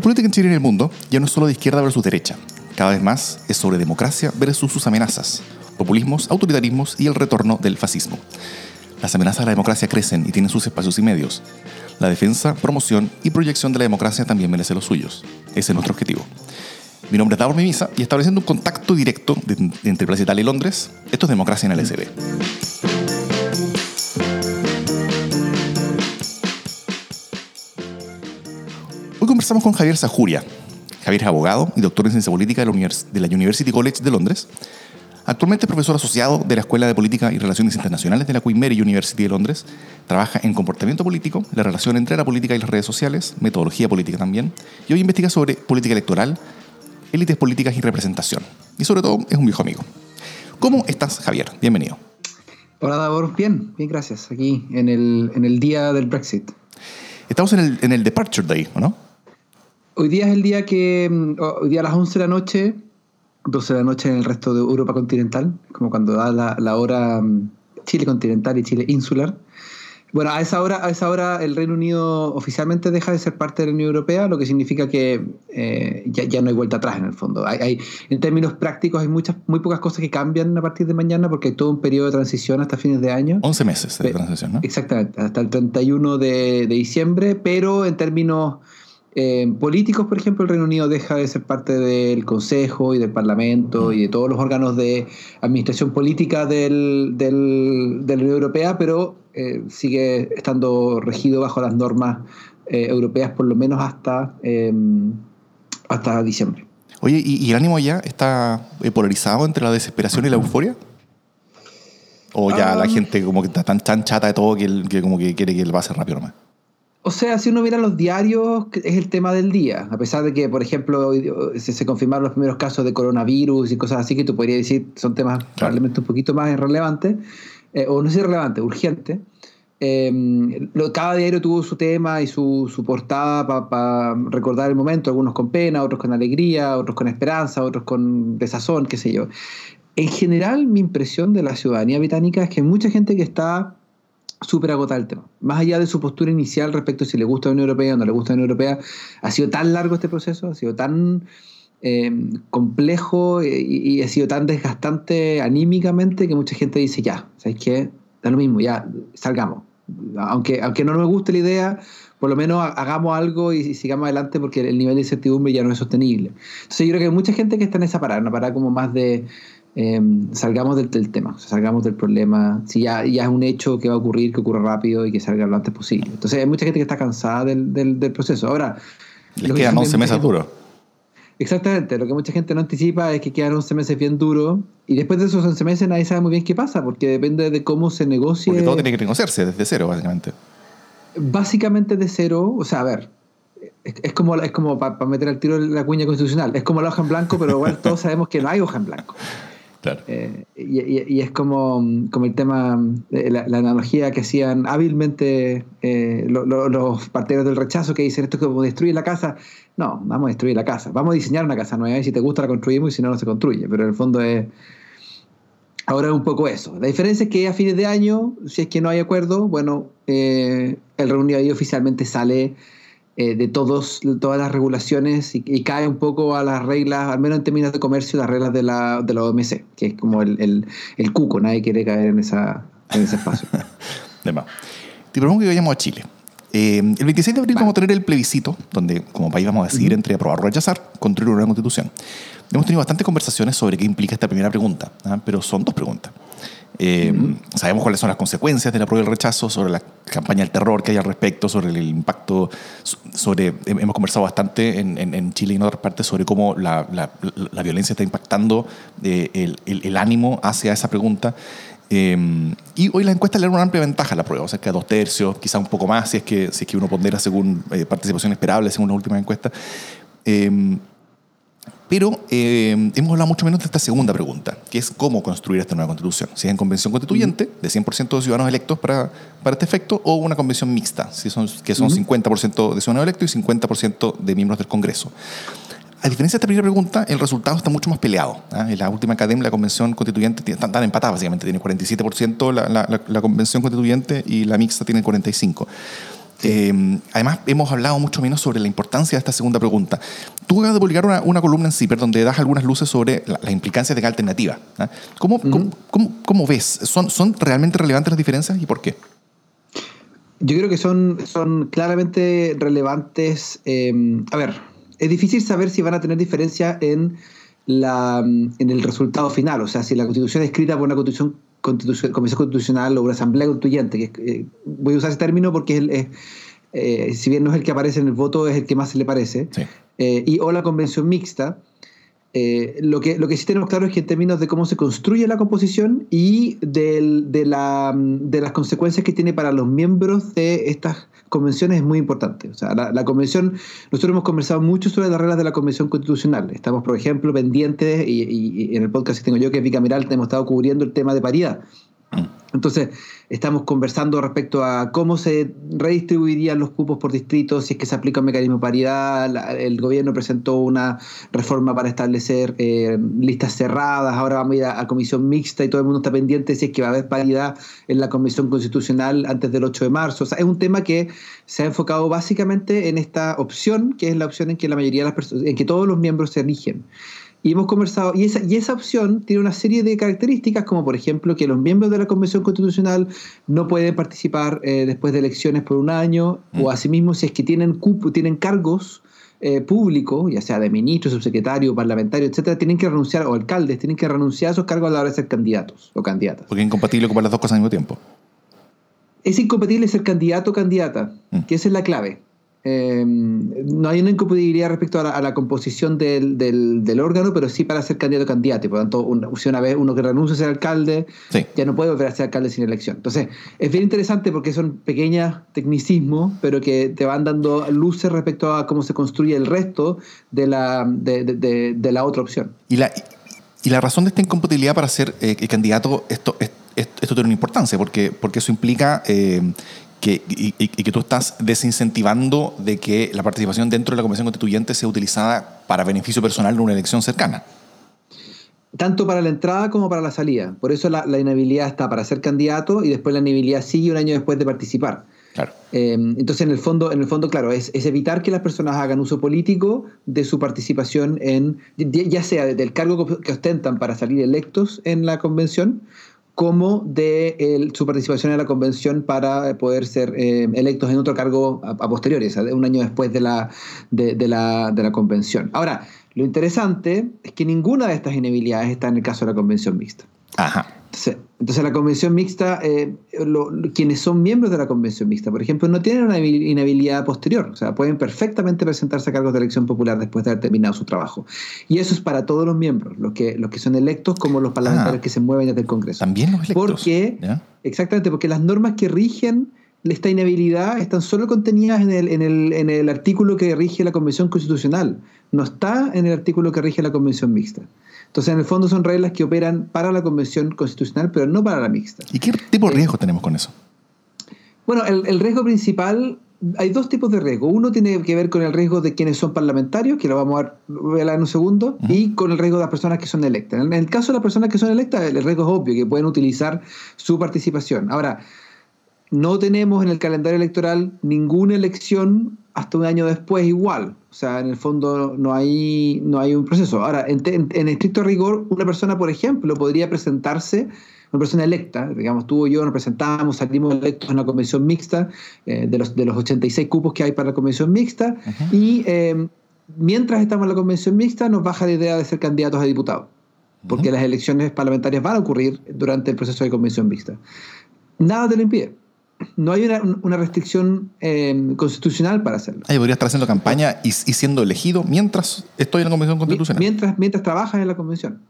La política en Chile y en el mundo ya no es solo de izquierda versus derecha. Cada vez más es sobre democracia versus sus amenazas, populismos, autoritarismos y el retorno del fascismo. Las amenazas a la democracia crecen y tienen sus espacios y medios. La defensa, promoción y proyección de la democracia también merece los suyos. Ese es nuestro objetivo. Mi nombre es Davor Mimisa y estableciendo un contacto directo de, entre Plaza Italia y Londres, esto es Democracia en el LSD. Conversamos con Javier Sajuria. Javier es abogado y doctor en ciencia política de la, de la University College de Londres. Actualmente es profesor asociado de la Escuela de Política y Relaciones Internacionales de la Queen Mary University de Londres. Trabaja en comportamiento político, la relación entre la política y las redes sociales, metodología política también, y hoy investiga sobre política electoral, élites políticas y representación. Y sobre todo es un viejo amigo. ¿Cómo estás, Javier? Bienvenido. Hola, Davor. Bien, bien, gracias. Aquí en el, en el día del Brexit. Estamos en el, en el Departure Day, ¿no? Hoy día es el día que, mm, hoy día a las 11 de la noche, 12 de la noche en el resto de Europa continental, como cuando da la, la hora mm, Chile continental y Chile insular. Bueno, a esa hora, a esa hora el Reino Unido oficialmente deja de ser parte de la Unión Europea, lo que significa que eh, ya, ya, no hay vuelta atrás en el fondo. Hay, hay, en términos prácticos hay muchas, muy pocas cosas que cambian a partir de mañana porque hay todo un periodo de transición hasta fines de año. 11 meses de transición, ¿no? Exactamente, hasta el 31 de, de diciembre, pero en términos eh, políticos, por ejemplo, el Reino Unido deja de ser parte del Consejo y del Parlamento y de todos los órganos de administración política del, del, de la Unión Europea, pero eh, sigue estando regido bajo las normas eh, europeas por lo menos hasta, eh, hasta diciembre. Oye, ¿y, ¿y, el ánimo ya está polarizado entre la desesperación y la euforia? ¿O ya um, la gente como que está tan, tan chata de todo que, que como que quiere que él pase rápido nomás? O sea, si uno mira los diarios, es el tema del día. A pesar de que, por ejemplo, se, confirmaron los primeros casos de coronavirus y cosas así que tú podrías decir son temas claro. probablemente un poquito más irrelevantes, eh, o no es irrelevante, urgente. Eh, lo, cada diario tuvo su tema y su, su portada para pa recordar el momento, algunos con pena, otros con alegría, otros con esperanza, otros con desazón, qué sé yo. En general, mi impresión de la ciudadanía británica es que hay mucha gente que está súper agotada el tema. Más allá de su postura inicial respecto a si le gusta la Unión Europea o no le gusta la Unión Europea, ha sido tan largo este proceso, ha sido tan eh, complejo y, ha sido tan desgastante anímicamente que mucha gente dice, ya, ¿sabes qué? Da lo mismo, ya, salgamos. Aunque, aunque no nos guste la idea, por lo menos hagamos algo y, y, sigamos adelante porque el nivel de incertidumbre ya no es sostenible. Entonces yo creo que hay mucha gente que está en esa parada, una parada como más de eh, salgamos del, del, tema, salgamos del problema. Si ya, ya es un hecho que va a ocurrir, que ocurra rápido y que salga lo antes posible. Entonces hay mucha gente que está cansada del, del, del proceso. Ahora, les quedan 11 meses duros. Exactamente, lo que mucha gente no anticipa es que quedan 11 meses bien duros y después de esos 11 meses nadie sabe muy bien qué pasa, porque depende de cómo se negocie. Porque todo tiene que negociarse desde cero, básicamente. Básicamente de cero, o sea, a ver, es, es como, es como para pa meter al tiro la cuña constitucional, es como la hoja en blanco, pero igual todos sabemos que no hay hoja en blanco. Eh, y, es como, como el tema, la, la analogía que hacían hábilmente eh, lo, lo, los partidarios del rechazo que dicen esto es como destruir la casa. No, vamos a destruir la casa. Vamos a diseñar una casa nueva y si te gusta la construimos y si no, no se construye. Pero en el fondo es. Ahora es un poco eso. La diferencia es que a fines de año, si es que no hay acuerdo, bueno, eh, el reunido ahí oficialmente sale eh, de todos, todas las regulaciones y, y, cae un poco a las reglas, al menos en términos de comercio, las reglas de la, de la OMC, que es como el, el, el cuco, nadie quiere caer en, esa, en ese espacio. de más. Te propongo que vayamos a Chile. Eh, el 26 de abril vale. vamos a tener el plebiscito, donde como país vamos a decidir uh -huh. entre aprobar o rechazar, construir una constitución. Hemos tenido bastantes conversaciones sobre qué implica esta primera pregunta, ¿eh? pero son dos preguntas. Eh, -huh. Sabemos cuáles son las consecuencias del apruebo y el rechazo, sobre la campaña del terror que hay al respecto, sobre el impacto, sobre hemos conversado bastante en, en, en Chile y en otras partes sobre cómo la, la, la violencia está impactando eh, el, el, el, ánimo hacia esa pregunta. Eh, y hoy las encuestas le dan una amplia ventaja a la prueba, o sea que a dos tercios, quizá un poco más si es que, si es que uno pondera según eh, participación esperable, según las últimas encuestas. Pero eh, hemos hablado mucho menos de esta segunda pregunta, que es cómo construir esta nueva constitución. Si es en convención constituyente, de 100% de ciudadanos electos para, para este efecto, o una convención mixta, si son, que son uh -huh. 50% de ciudadanos electos y 50% de miembros del Congreso. A diferencia de esta primera pregunta, el resultado está mucho más peleado. ¿eh? En la última academia, la convención constituyente están tan empatadas, básicamente. Tiene 47% la, la, la, convención constituyente y la mixta tiene 45%. Eh, además, hemos hablado mucho menos sobre la importancia de esta segunda pregunta. Tú acabas de publicar una, columna en CIPER donde das algunas luces sobre las implicancias de cada alternativa. ¿ah? ¿Cómo, cómo, ves? ¿Son, ¿Son realmente relevantes las diferencias y por qué? Yo creo que son, son claramente relevantes. Eh, a ver, es difícil saber si van a tener diferencia en, la, en el resultado final. O sea, si la constitución es escrita por una constitución constitución, comisión constitucional o una asamblea constituyente, que eh, voy a usar ese término porque es, eh, si bien no es el que aparece en el voto, es el que más se le parece, eh, y o la convención mixta, lo, que, lo que sí tenemos claro es que en términos de cómo se construye la composición y de, la, de las consecuencias que tiene para los miembros de estas convenciones es muy importante. O sea, la, convención, nosotros hemos conversado mucho sobre las reglas de la convención constitucional. Estamos, por ejemplo, pendientes, y, en el podcast que tengo yo, que es bicameral, hemos estado cubriendo el tema de paridad. Entonces, estamos conversando respecto a cómo se redistribuirían los cupos por distrito, si es que se aplica un mecanismo de paridad. el gobierno presentó una reforma para establecer eh, listas cerradas. Ahora vamos a ir a, comisión mixta y todo el mundo está pendiente si es que va a haber paridad en la comisión constitucional antes del 8 de marzo. O sea, es un tema que se ha enfocado básicamente en esta opción, que es la opción en que la mayoría de las personas, en que todos los miembros se eligen. Y hemos conversado, y esa, y esa opción tiene una serie de características, como por ejemplo que los miembros de la Convención Constitucional no pueden participar eh, después de elecciones por un año, o mm. asimismo si es que tienen, cupo, tienen cargos eh, públicos, ya sea de ministro, subsecretario, parlamentario, etcétera, tienen que renunciar, o alcaldes, tienen que renunciar a esos cargos a la hora de ser candidatos o candidatas. Porque es incompatible ocupar las dos cosas al mismo tiempo. Es incompatible ser candidato o candidata, mm. que esa es la clave. Eh, no hay una incompatibilidad respecto a la, composición del, del, órgano, pero sí para ser candidato o candidato. por lo tanto, una, una vez uno que renuncia a ser alcalde, ya no puede volver a ser alcalde sin elección. Entonces, es bien interesante porque son pequeños tecnicismos, pero que te van dando luces respecto a cómo se construye el resto de la, de, de, la otra opción. Y la, y la razón de esta incompatibilidad para ser eh, candidato, esto, esto, tiene una importancia, porque, porque eso implica eh, que, y, que tú estás desincentivando de que la participación dentro de la Convención Constituyente sea utilizada para beneficio personal en una elección cercana. Tanto para la entrada como para la salida. Por eso la, inhabilidad está para ser candidato y después la inhabilidad sigue un año después de participar. Claro. Em, entonces, en el fondo, en el fondo claro, es, es, evitar que las personas hagan uso político de su participación en, ya sea del cargo que ostentan para salir electos en la convención, como de su participación en la convención para poder ser eh, electos en otro cargo a, posteriori, un año después de la, de, la, de la convención. Ahora, lo interesante es que ninguna de estas inhabilidades está en el caso de la convención mixta. Ajá. Entonces, la convención mixta, eh, quienes son miembros de la convención mixta, por ejemplo, no tienen una inhabilidad posterior, o sea, pueden perfectamente presentarse a cargos de elección popular después de haber terminado su trabajo. Y eso es para todos los miembros, los que, los que son electos como los parlamentarios ah. que se mueven desde el Congreso. También los electos. Porque, exactamente, porque las normas que rigen esta inhabilidad están solo contenidas en el, en, el, en el artículo que rige la Convención Constitucional, no está en el artículo que rige la Convención Mixta. Entonces, en el fondo son reglas que operan para la Convención Constitucional, pero no para la mixta. ¿Y qué tipo de riesgo tenemos con eso? Bueno, el, riesgo principal, hay dos tipos de riesgo. Uno tiene que ver con el riesgo de quienes son parlamentarios, que lo vamos a ver en un segundo, y con el riesgo de las personas que son electas. En el caso de las personas que son electas, el riesgo es obvio, que pueden utilizar su participación. Ahora, no tenemos en el calendario electoral ninguna elección hasta un año después igual. O sea, en el fondo no hay, no hay un proceso. Ahora, en, estricto rigor, una persona, por ejemplo, podría presentarse, una persona electa, digamos, tú y yo nos presentamos, salimos electos en la convención mixta, eh, de, los, de los 86 cupos que hay para la convención mixta, y eh, mientras estamos en la convención mixta nos baja la idea de ser candidatos a diputados, porque las elecciones parlamentarias van a ocurrir durante el proceso de convención mixta. Nada te lo impide no hay una, restricción eh, constitucional para hacerlo. Ahí podría estar haciendo campaña y, siendo elegido mientras estoy en la Convención Constitucional. Mientras, mientras trabajas en la Convención.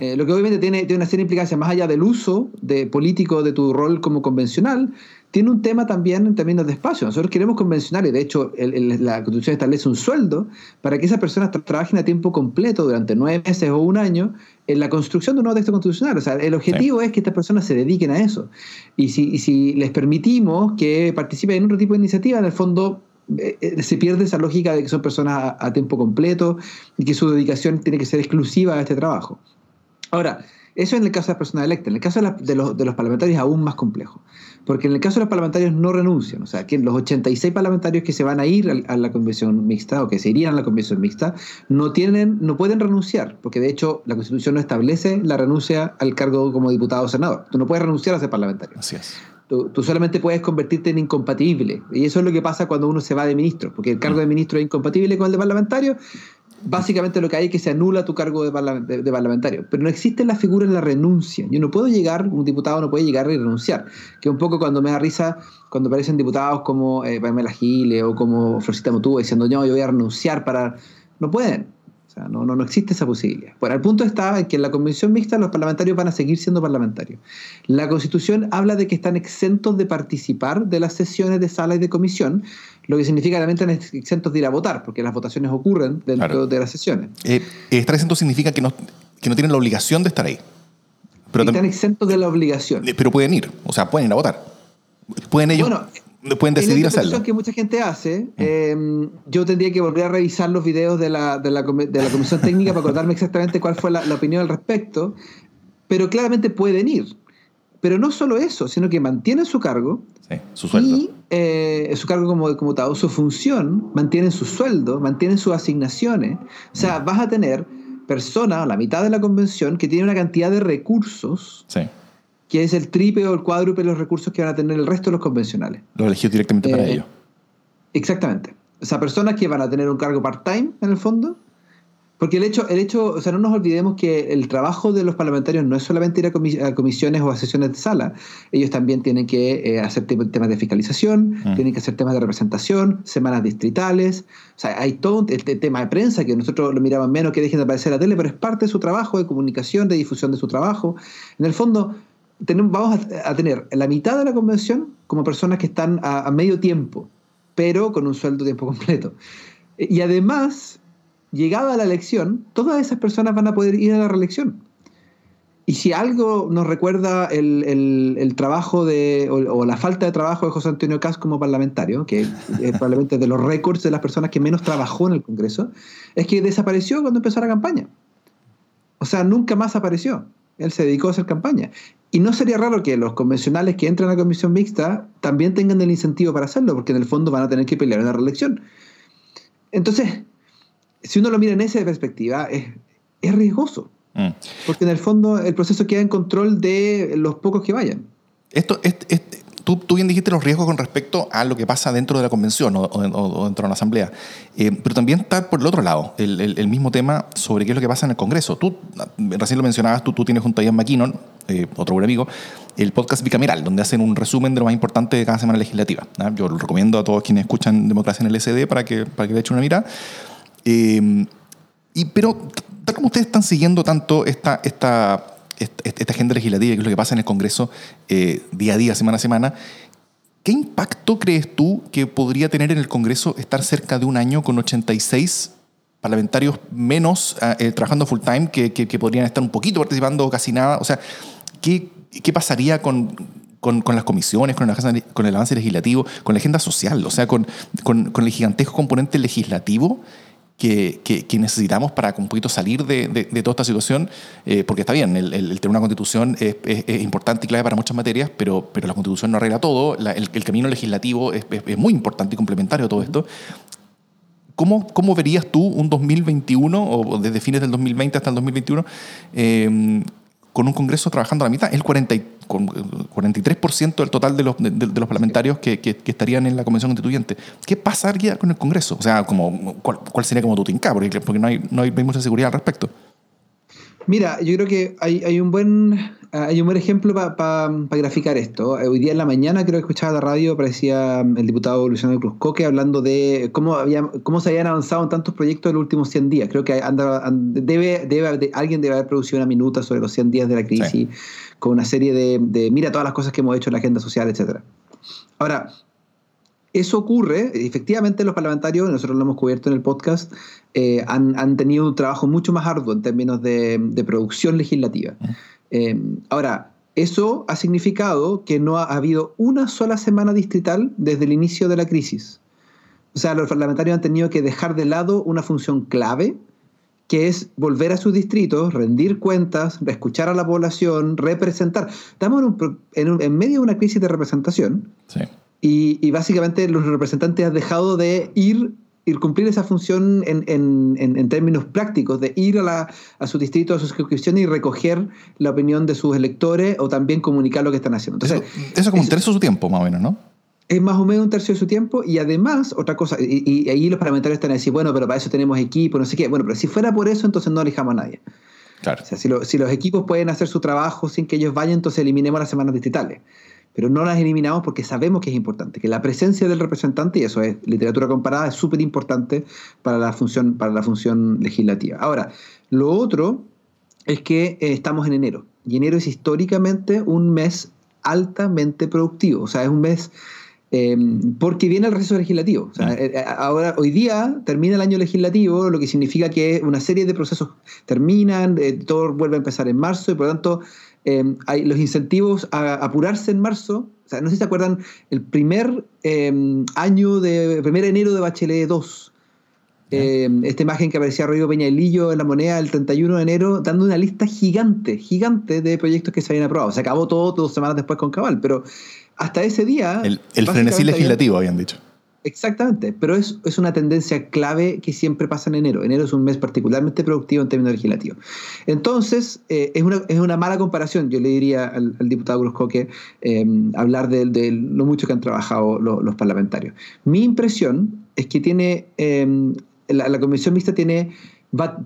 Eh, lo que obviamente tiene, tiene, una serie de implicancias, más allá del uso de político de tu rol como convencional, tiene un tema también en términos de espacio. Nosotros queremos convencionales, de hecho la Constitución establece un sueldo para que esas personas trabajen a tiempo completo durante nueve meses o un año en la construcción de un nuevo texto constitucional. O sea, el objetivo es que estas personas se dediquen a eso. Y si, si les permitimos que participen en otro tipo de iniciativa, en el fondo eh, eh, se pierde esa lógica de que son personas a, tiempo completo y que su dedicación tiene que ser exclusiva a este trabajo. Ahora, eso en el caso de las personas electas. En el caso de, los, de, los, parlamentarios es aún más complejo. Porque en el caso de los parlamentarios no renuncian. O sea, que los 86 parlamentarios que se van a ir a, la convención mixta o que se irían a la convención mixta no, tienen, no pueden renunciar. Porque de hecho la constitución no establece la renuncia al cargo como diputado o senador. Tú no puedes renunciar a ser parlamentario. Así es. Tú, solamente puedes convertirte en incompatible. Y eso es lo que pasa cuando uno se va de ministro. Porque el cargo de ministro es incompatible con el de parlamentario básicamente lo que hay es que se anula tu cargo de, parlamentario. Pero no existe la figura de la renuncia. Yo no puedo llegar, un diputado no puede llegar y renunciar. Que un poco cuando me da risa, cuando aparecen diputados como eh, Pamela Gile o como Florcita Motúa diciendo, no, yo voy a renunciar para... No pueden. O sea, no, no, no existe esa posibilidad. Bueno, el punto está en que en la convención mixta los parlamentarios van a seguir siendo parlamentarios. La constitución habla de que están exentos de participar de las sesiones de sala y de comisión, lo que significa que realmente están exentos de ir a votar, porque las votaciones ocurren dentro de las sesiones. Eh, estar exentos significa que no, que no tienen la obligación de estar ahí. Pero están exentos de la obligación. Eh, pero pueden ir, o sea, pueden ir a votar. Pueden ellos... Bueno, pueden decidir hacerlo. que mucha gente hace, mm. em, yo tendría que volver a revisar los videos de la, de la, de la Comisión Técnica para acordarme exactamente cuál fue la, la, opinión al respecto, pero claramente pueden ir. Pero no solo eso, sino que mantienen su cargo, su sueldo. Y eh, su cargo como diputado, su función, mantienen su sueldo, mantienen sus asignaciones. O sea, vas a tener personas, la mitad de la convención, que tiene una cantidad de recursos que es el triple o el cuádruple de los recursos que van a tener el resto de los convencionales. Los elegidos directamente para eh, ellos. Exactamente. O sea, personas que van a tener un cargo part-time en el fondo, porque el hecho, el hecho, o sea, no nos olvidemos que el trabajo de los parlamentarios no es solamente ir a, comisiones o a sesiones de sala, ellos también tienen que eh, hacer temas de fiscalización, mm. tienen que hacer temas de representación, semanas distritales, o sea, hay todo este tema de prensa que nosotros lo miramos menos que dejen de aparecer en la tele, pero es parte de su trabajo, de comunicación, de difusión de su trabajo. En el fondo, tenemos, vamos a, tener la mitad de la convención como personas que están a, a medio tiempo, pero con un sueldo tiempo completo. Y además llegada la elección, todas esas personas van a poder ir a la reelección. Y si algo nos recuerda el, trabajo de, o, la falta de trabajo de José Antonio Cas como parlamentario, que es probablemente de los récords de las personas que menos trabajó en el Congreso, es que desapareció cuando empezó la campaña. O sea, nunca más apareció. Él se dedicó a hacer campaña. Y no sería raro que los convencionales que entran a la comisión mixta también tengan el incentivo para hacerlo, porque en el fondo van a tener que pelear en la reelección. Entonces, si uno lo mira en esa perspectiva, es, es riesgoso. Mm. Porque en el fondo el proceso queda en control de los pocos que vayan. Esto, tú, tú, bien dijiste los riesgos con respecto a lo que pasa dentro de la convención o, dentro de la asamblea, eh, pero también está por el otro lado el, el, mismo tema sobre qué es lo que pasa en el Congreso. Tú, recién lo mencionabas, tú, tú tienes junto a Ian McKinnon, eh, otro buen amigo, el podcast bicameral, donde hacen un resumen de lo más importante de cada semana legislativa. Yo lo recomiendo a todos quienes escuchan Democracia en el SD para que, para que le echen una mirada. Eh, y, pero, tal como ustedes están siguiendo tanto esta, esta, esta, agenda legislativa, que es lo que pasa en el Congreso eh, día a día, semana a semana, ¿qué impacto crees tú que podría tener en el Congreso estar cerca de un año con 86 parlamentarios menos eh, trabajando full time que, que, podrían estar un poquito participando casi nada? O sea, ¿qué, qué pasaría con, con, con, las comisiones, con el, con el avance legislativo, con la agenda social, o sea, con, con, el gigantesco componente legislativo que, necesitamos para un poquito salir de, de, toda esta situación, eh, porque está bien, el, el, tener una constitución es, importante y clave para muchas materias, pero, pero la constitución no arregla todo, el, camino legislativo es, muy importante y complementario a todo esto. ¿Cómo, ¿Cómo, verías tú un 2021, o desde fines del 2020 hasta el 2021, eh, con un Congreso trabajando a la mitad, el 40, con 43% del total de los, parlamentarios que, estarían en la Convención Constituyente. ¿Qué pasaría con el Congreso? O sea, como, ¿cuál, cuál sería como tu tinca? Porque, porque no, hay, no, hay, mucha seguridad al respecto. Mira, yo creo que hay, hay un buen hay un buen ejemplo para graficar esto. Hoy día en la mañana creo que escuchaba la radio, aparecía el diputado Luciano Cruzcoque hablando de cómo, había, cómo se habían avanzado en tantos proyectos en los últimos 100 días. Creo que anda, debe, debe, alguien debe haber producido una minuta sobre los 100 días de la crisis, con una serie de, de, mira todas las cosas que hemos hecho en la agenda social, etc. Ahora, eso ocurre, efectivamente los parlamentarios, nosotros lo hemos cubierto en el podcast, eh, han, tenido un trabajo mucho más arduo en términos de, producción legislativa. Eh, ahora, eso ha significado que no ha habido una sola semana distrital desde el inicio de la crisis. O sea, los parlamentarios han tenido que dejar de lado una función clave, que es volver a sus distritos, rendir cuentas, escuchar a la población, representar. Estamos en, en, medio de una crisis de representación y, y, básicamente los representantes han dejado de ir ir cumplir esa función en, en, en, términos prácticos, de ir a, la, a su distrito, a su suscripción y recoger la opinión de sus electores o también comunicar lo que están haciendo. Entonces, eso, es como un tercio de su tiempo, más o menos, ¿no? Es más o menos un tercio de su tiempo y además, otra cosa, y, ahí los parlamentarios están a decir, bueno, pero para eso tenemos equipo, no sé qué. Bueno, pero si fuera por eso, entonces no elijamos a nadie. Claro. O sea, si, si los equipos pueden hacer su trabajo sin que ellos vayan, entonces eliminemos las semanas distritales pero no las eliminamos porque sabemos que es importante, que la presencia del representante, y eso es literatura comparada, es súper importante para, la función, para la función legislativa. Ahora, lo otro es que eh, estamos en enero, y enero es históricamente un mes altamente productivo, o sea, es un mes... Em, porque viene el receso legislativo. O eh, eh, ahora, hoy día termina el año legislativo, lo que significa que una serie de procesos terminan, todo vuelve a empezar en marzo y por lo tanto Em, hay los incentivos a apurarse en marzo. O sea, no sé si se acuerdan, el primer em, año de, el primer enero de Bachelet 2. Em, esta imagen que aparecía Rodrigo Peñalillo en la moneda el 31 de enero, dando una lista gigante, gigante de proyectos que se habían aprobado. Se acabó todo dos semanas después con Cabal, pero hasta ese día. El, el frenesí legislativo, habían dicho. Exactamente, pero es, es, una tendencia clave que siempre pasa en enero. Enero es un mes particularmente productivo en términos legislativos. Entonces, eh, es, una, es, una, mala comparación, yo le diría al, diputado Cruzco que em, hablar de, lo mucho que han trabajado los parlamentarios. Mi impresión es que tiene, em, la comisión mixta tiene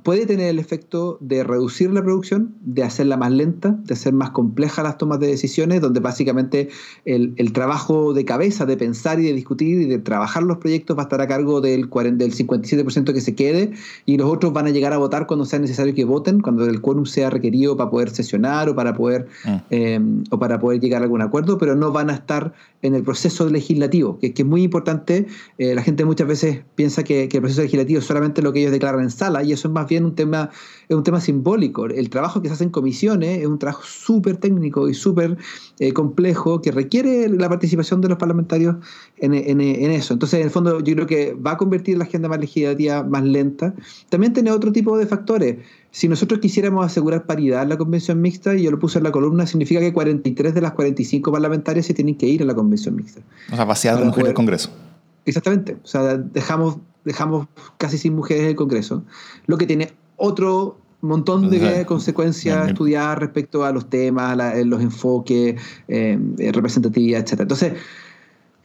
puede tener el efecto de reducir la producción, de hacerla más lenta, de hacer más complejas las tomas de decisiones, donde básicamente el, trabajo de cabeza, de pensar y de discutir y de trabajar los proyectos va a estar a cargo del, del 57% que se quede y los otros van a llegar a votar cuando sea necesario que voten, cuando el quórum sea requerido para poder sesionar o para poder, mm. em, o para poder llegar a algún acuerdo, pero no van a estar en el proceso legislativo, que, es muy importante. Eh, la gente muchas veces piensa que, que, el proceso legislativo es solamente lo que ellos declaran en sala y eso es más bien un tema, es un tema simbólico. El trabajo que se hace en comisiones es un trabajo súper técnico y súper eh, complejo que requiere la participación de los parlamentarios en, en, eso. Entonces, en el fondo, yo creo que va a convertir la agenda más legislativa más lenta. También tiene otro tipo de factores. Si nosotros quisiéramos asegurar paridad en la convención mixta, y yo lo puse en la columna, significa que 43 de las 45 parlamentarias se tienen que ir a la convención mixta. O sea, vaciar de mujeres el Congreso. Exactamente. O sea, dejamos, dejamos casi sin mujeres el Congreso, lo que tiene otro montón de consecuencias estudiar respecto a los temas, los enfoques, eh, representatividad, etc. Entonces,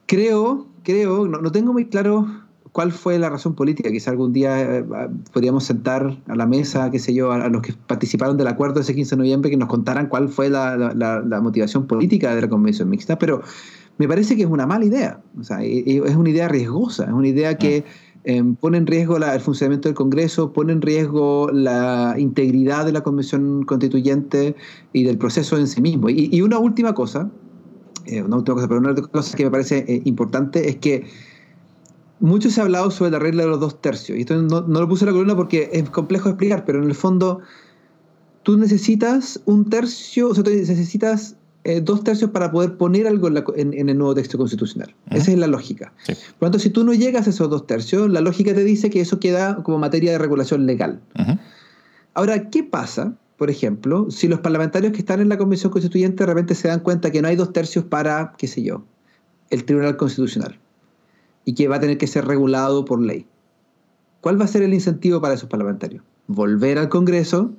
creo, creo, no, tengo muy claro cuál fue la razón política. Quizá algún día eh, podríamos sentar a la mesa, qué sé yo, a, los que participaron del acuerdo ese 15 de noviembre, que nos contaran cuál fue la motivación política de la convención mixta, pero me parece que es una mala idea. O sea, es una idea riesgosa, es una idea que ah. Em, pone en riesgo el funcionamiento del Congreso, pone en riesgo la integridad de la Convención Constituyente y del proceso en sí mismo. Y, una última cosa, eh, una última cosa, pero una última cosa que me parece eh, importante es que mucho se ha hablado sobre la regla de los dos tercios. Y esto no, no lo puse en la columna porque es complejo de explicar, pero en el fondo tú necesitas un tercio, o sea, tú necesitas eh, dos tercios para poder poner algo en, el nuevo texto constitucional. Esa es la lógica. Por lo tanto, si tú no llegas a esos dos tercios, la lógica te dice que eso queda como materia de regulación legal. Ahora, ¿qué pasa, por ejemplo, si los parlamentarios que están en la Convención Constituyente de repente se dan cuenta que no hay dos tercios para, qué sé yo, el Tribunal Constitucional y que va a tener que ser regulado por ley? ¿Cuál va a ser el incentivo para esos parlamentarios? Volver al Congreso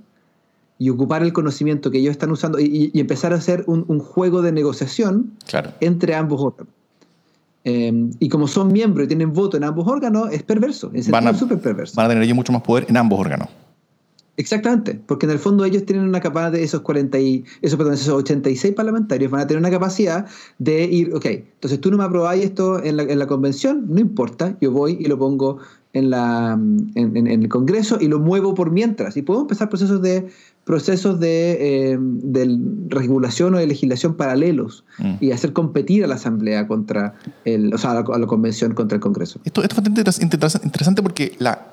y ocupar el conocimiento que ellos están usando y, empezar a hacer un, juego de negociación entre ambos órganos. Em, y como son miembros y tienen voto en ambos órganos, es perverso, es súper perverso. Van a tener ellos mucho más poder en ambos órganos. Exactamente, porque en el fondo ellos tienen una capacidad de esos 40 y, esos, perdón, esos 86 parlamentarios van a tener una capacidad de ir, ok, entonces tú no me aprobáis esto en la, en la convención, no importa, yo voy y lo pongo en, la, en, en, el Congreso y lo muevo por mientras. Y puedo empezar procesos de procesos de, eh, regulación o de legislación paralelos mm. y hacer competir a la Asamblea contra el, o sea, a la, convención contra el Congreso. Esto, es bastante interesante porque la,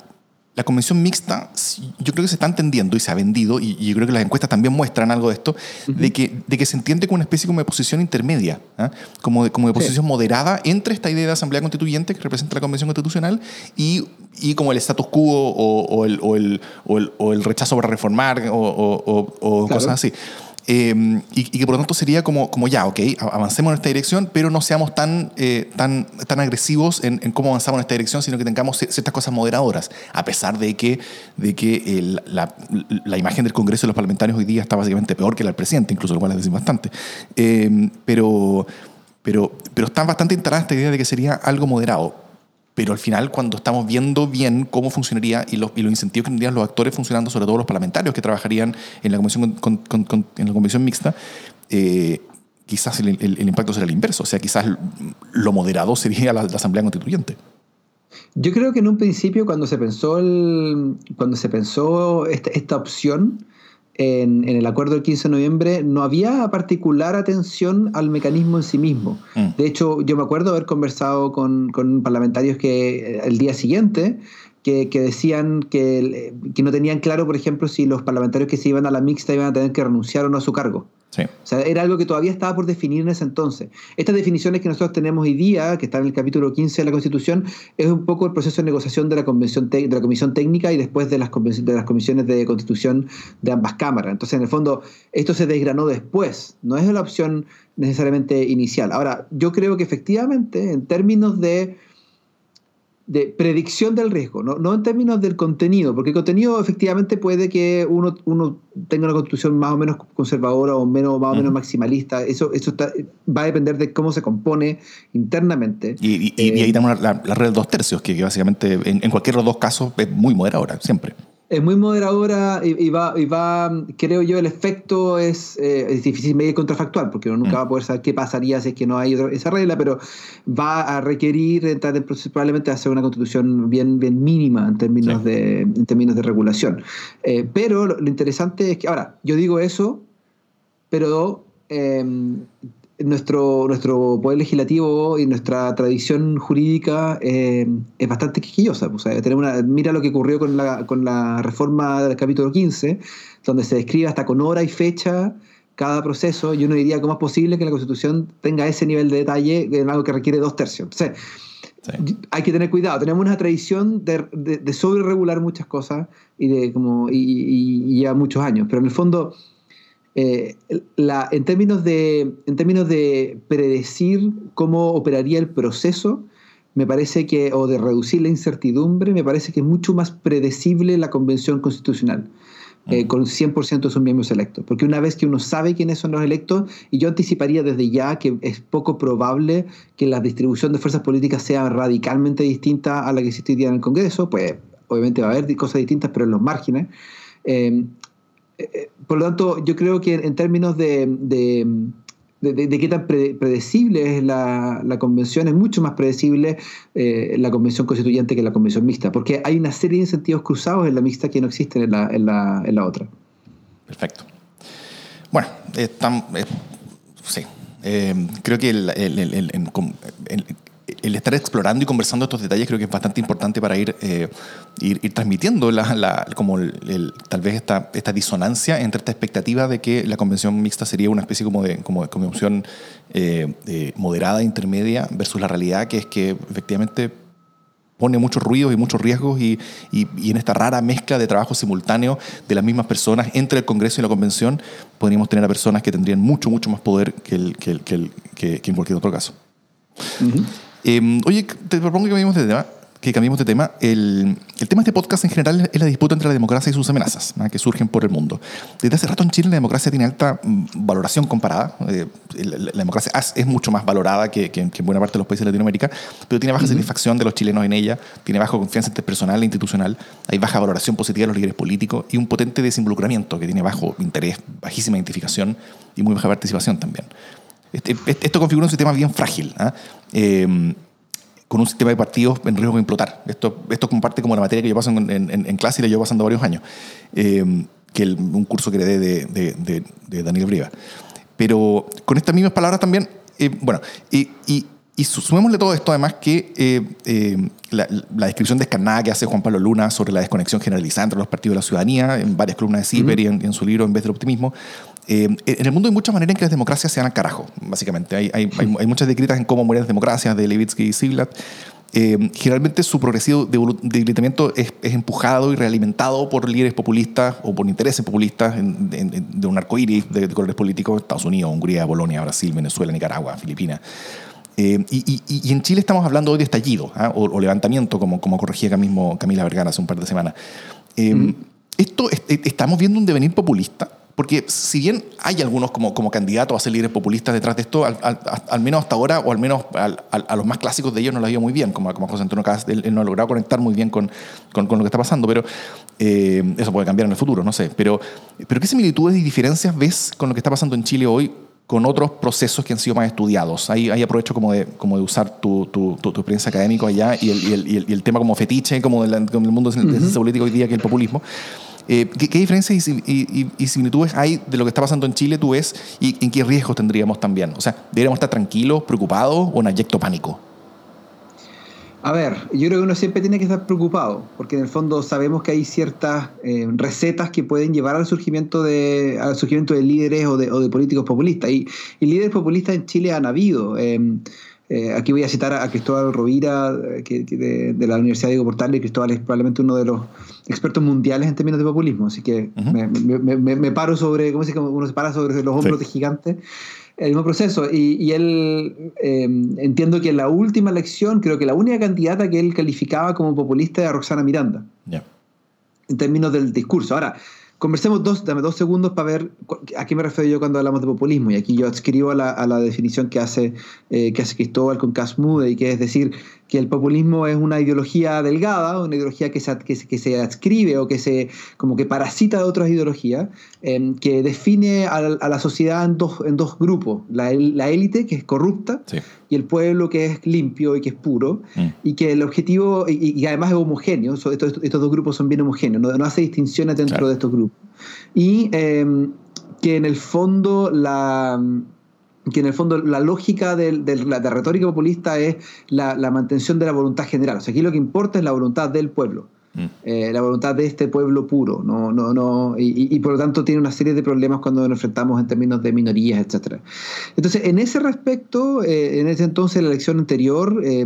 la convención mixta, yo creo que se está entendiendo y se ha vendido, y, yo creo que las encuestas también muestran algo de esto, de, que, de que se entiende como una especie como de posición intermedia, ¿ah? como, de, como de posición moderada entre esta idea de asamblea constituyente que representa la convención constitucional y, y como el status quo o, o, el, o, el, o el, rechazo para reformar o, cosas así. Em, y, que por lo tanto sería como, como ya, ok, avancemos en esta dirección, pero no seamos tan, eh, tan, tan agresivos en, cómo avanzamos en esta dirección, sino que tengamos ciertas cosas moderadoras, a pesar de que, de que la, la, imagen del Congreso y los parlamentarios hoy día está básicamente peor que la del presidente, incluso lo cual es decir bastante. Em, pero, pero, pero está bastante instalada esta idea de que sería algo moderado pero al final cuando estamos viendo bien cómo funcionaría y los, incentivos que tendrían los actores funcionando, sobre todo los parlamentarios que trabajarían en la comisión, en la comisión mixta, eh, quizás el, impacto será el inverso, o sea, quizás lo moderado sería la, Asamblea Constituyente. Yo creo que en un principio cuando se pensó, cuando se pensó esta opción, en, el acuerdo del 15 de noviembre no había particular atención al mecanismo en sí mismo. Mm. De hecho, yo me acuerdo haber conversado con, con parlamentarios que eh, el día siguiente que, decían que, que, no tenían claro, por ejemplo, si los parlamentarios que se iban a la mixta iban a tener que renunciar o no a su cargo. O sea, era algo que todavía estaba por definir en ese entonces. Estas definiciones que nosotros tenemos hoy día, que están en el capítulo 15 de la Constitución, es un poco el proceso de negociación de la, convención de la Comisión Técnica y después de las, de las comisiones de Constitución de ambas cámaras. Entonces, en el fondo, esto se desgranó después, no es la opción necesariamente inicial. Ahora, yo creo que efectivamente, en términos de de predicción del riesgo, ¿no? no en términos del contenido, porque el contenido efectivamente puede que uno, uno tenga una constitución más o menos conservadora o menos, más o menos maximalista, eso, eso va a depender de cómo se compone internamente. Y, y, ahí eh, tenemos la, la, red de dos tercios, que, básicamente en, en cualquiera de los dos casos es muy moderadora, siempre es muy moderadora y, va, y va, creo yo, el efecto es, eh, es difícil medir contrafactual, porque uno nunca mm. va a poder saber qué pasaría si es que no hay esa regla, pero va a requerir entrar en probablemente hacer una constitución bien, bien mínima en términos, de, en términos de regulación. Eh, pero lo, interesante es que, ahora, yo digo eso, pero eh, nuestro, nuestro poder legislativo y nuestra tradición jurídica eh, es bastante quisquillosa. O sea, tenemos una, mira lo que ocurrió con la, con la reforma del capítulo 15, donde se describe hasta con hora y fecha cada proceso, y uno diría cómo es posible que la Constitución tenga ese nivel de detalle en algo que requiere dos tercios. Entonces, hay que tener cuidado. Tenemos una tradición de, de, sobre regular muchas cosas y de como y, y, ya muchos años, pero en el fondo eh, la, en, términos de, en términos de predecir cómo operaría el proceso, me parece que, o de reducir la incertidumbre, me parece que es mucho más predecible la convención constitucional. Eh, con 100% de sus miembros electos. Porque una vez que uno sabe quiénes son los electos, y yo anticiparía desde ya que es poco probable que la distribución de fuerzas políticas sea radicalmente distinta a la que existe hoy día en el Congreso, pues obviamente va a haber cosas distintas, pero en los márgenes. Eh, eh, por lo tanto, yo creo que en términos de, de, qué tan predecible es la, convención, es mucho más predecible eh, la convención constituyente que la convención mixta, porque hay una serie de incentivos cruzados en la mixta que no existen en la, en la, en la otra. Perfecto. Bueno, sí. Eh, creo que el estar explorando y conversando estos detalles creo que es bastante importante para ir, eh, ir, transmitiendo la, como el, tal vez esta, esta disonancia entre esta expectativa de que la convención mixta sería una especie como de, como, como opción eh, moderada, intermedia, versus la realidad que es que efectivamente pone muchos ruidos y muchos riesgos y, y, en esta rara mezcla de trabajo simultáneo de las mismas personas entre el Congreso y la Convención, podríamos tener a personas que tendrían mucho, mucho más poder que, el, que, que, que, en cualquier otro caso. Em, oye, te propongo que cambiemos de tema. Que cambiemos de tema. El, el, tema de este podcast en general es la disputa entre la democracia y sus amenazas que surgen por el mundo. Desde hace rato en Chile la democracia tiene alta mm, valoración comparada. Eh, la, democracia es, mucho más valorada que, que, en buena parte de los países de Latinoamérica, pero tiene baja satisfacción de los chilenos en ella, tiene baja confianza interpersonal e institucional, hay baja valoración positiva de los líderes políticos y un potente desinvolucramiento que tiene bajo interés, bajísima identificación y muy baja participación también. Este, este, esto configura un sistema bien frágil, ¿ah? em, con un sistema de partidos en riesgo de implotar. Esto, esto comparte como la materia que yo paso en, en, clase y la llevo pasando varios años, em, que el, un curso que heredé de, de, de, Daniel Brieva. Pero con estas mismas palabras también, eh, bueno, y, y, y sumémosle todo esto, además, que eh, eh, la, descripción descarnada que hace Juan Pablo Luna sobre la desconexión generalizada entre los partidos de la ciudadanía, en varias columnas de CIPER y en, su libro En vez del optimismo, eh, en el mundo hay muchas maneras en que las democracias se dan al carajo, básicamente. Hay, hay, hay, muchas descritas en cómo mueren las democracias de Levitsky y Ziblatt. generalmente su progresivo debilitamiento es, es, empujado y realimentado por líderes populistas o por intereses populistas de un arco iris de, de colores políticos, Estados Unidos, Hungría, Polonia, Brasil, Venezuela, Nicaragua, Filipinas. Eh, y, en Chile estamos hablando hoy de estallido ¿ah? o, levantamiento, como, como corregía acá mismo Camila Vergara hace un par de semanas. Eh, esto eh, estamos viendo un devenir populista, porque si bien hay algunos como, como candidatos a ser líderes populistas detrás de esto, al, menos hasta ahora, o al menos a los más clásicos de ellos no lo ha ido muy bien, como, como José Antonio Cast, él, no ha logrado conectar muy bien con, con, lo que está pasando, pero eso puede cambiar en el futuro, no sé. Pero, pero ¿qué similitudes y diferencias ves con lo que está pasando en Chile hoy con otros procesos que han sido más estudiados. Ahí, ahí aprovecho como de, como de usar tu, tu, tu, experiencia académica allá y el, y, el, y, el, tema como fetiche, como del mundo de la política hoy día, que es el populismo. Eh, ¿qué, diferencias y, similitudes hay de lo que está pasando en Chile, tú ves, y en qué riesgos tendríamos también? O sea, ¿deberíamos estar tranquilos, preocupados o en ayecto pánico? A ver, yo creo que uno siempre tiene que estar preocupado, porque en el fondo sabemos que hay ciertas eh, recetas que pueden llevar al surgimiento de, al surgimiento de líderes o de, o de políticos populistas. Y, líderes populistas en Chile han habido. Em, eh, aquí voy a citar a Cristóbal Rovira, eh, que, de, la Universidad Diego Portales. Cristóbal es probablemente uno de los expertos mundiales en términos de populismo, así que me, paro sobre, ¿cómo se dice? Uno se para sobre los hombros de gigantes el mismo proceso. Y, él, em, entiendo que la última elección, creo que la única candidata que él calificaba como populista era Roxana Miranda. En términos del discurso. Ahora, conversemos dos, dame dos segundos para ver a qué me refiero yo cuando hablamos de populismo. Y aquí yo adscribo a la, a la definición que hace, eh, que hace Cristóbal con Casmude, y que es decir, que el populismo es una ideología delgada, una ideología que se, que, que se adscribe o que se como que parasita de otras ideologías, em, que define a la, sociedad en dos, en dos grupos, la, la élite que es corrupta y el pueblo que es limpio y que es puro, mm. y que el objetivo, y, además es homogéneo, estos, estos, dos grupos son bien homogéneos, no, no hace distinciones dentro de estos grupos. Y em, que en el fondo la que en el fondo la lógica de, la retórica populista es la, mantención de la voluntad general. O sea, aquí lo que importa es la voluntad del pueblo. Mm. Eh, la voluntad de este pueblo puro, no, no, no, y, por lo tanto tiene una serie de problemas cuando nos enfrentamos en términos de minorías, etc. Entonces, en ese respecto, eh, en ese entonces, la elección anterior, eh,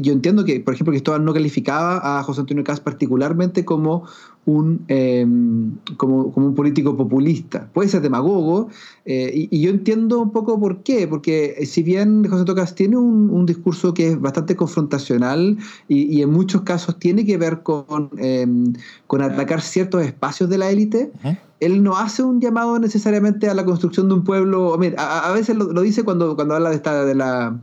yo entiendo que, por ejemplo, Cristóbal no calificaba a José Antonio Caz particularmente como un, em, como, como, un político populista. Puede ser demagogo, eh, y, yo entiendo un poco por qué, porque si bien José Tocas tiene un, un discurso que es bastante confrontacional y, y, en muchos casos tiene que ver con, em, con atacar ciertos espacios de la élite, él no hace un llamado necesariamente a la construcción de un pueblo. A, a, veces lo, lo, dice cuando, cuando habla de, esta, de, la,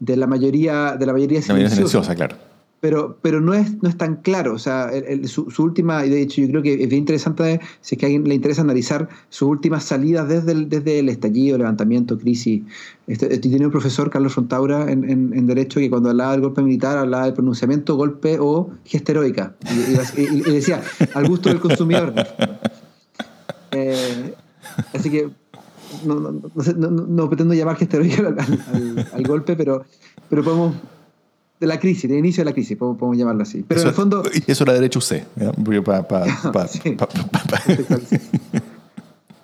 de la mayoría de la mayoría silenciosa claro pero, pero no, es, no es tan claro. O sea, su, última, y de hecho yo creo que es bien interesante, si es que a alguien le interesa analizar sus últimas salidas desde el, desde el estallido, levantamiento, crisis. Este, tiene un profesor, Carlos Fontaura, en, en, Derecho, que cuando hablaba del golpe militar hablaba del pronunciamiento, golpe o gesta heroica. Y, decía, al gusto del consumidor. Eh, así que no, no, no, no, pretendo llamar gesta heroica al, al golpe, pero, pero podemos de la crisis, de inicio de la crisis, podemos, llamarlo así. Pero eso, en el fondo... Eso era derecho C.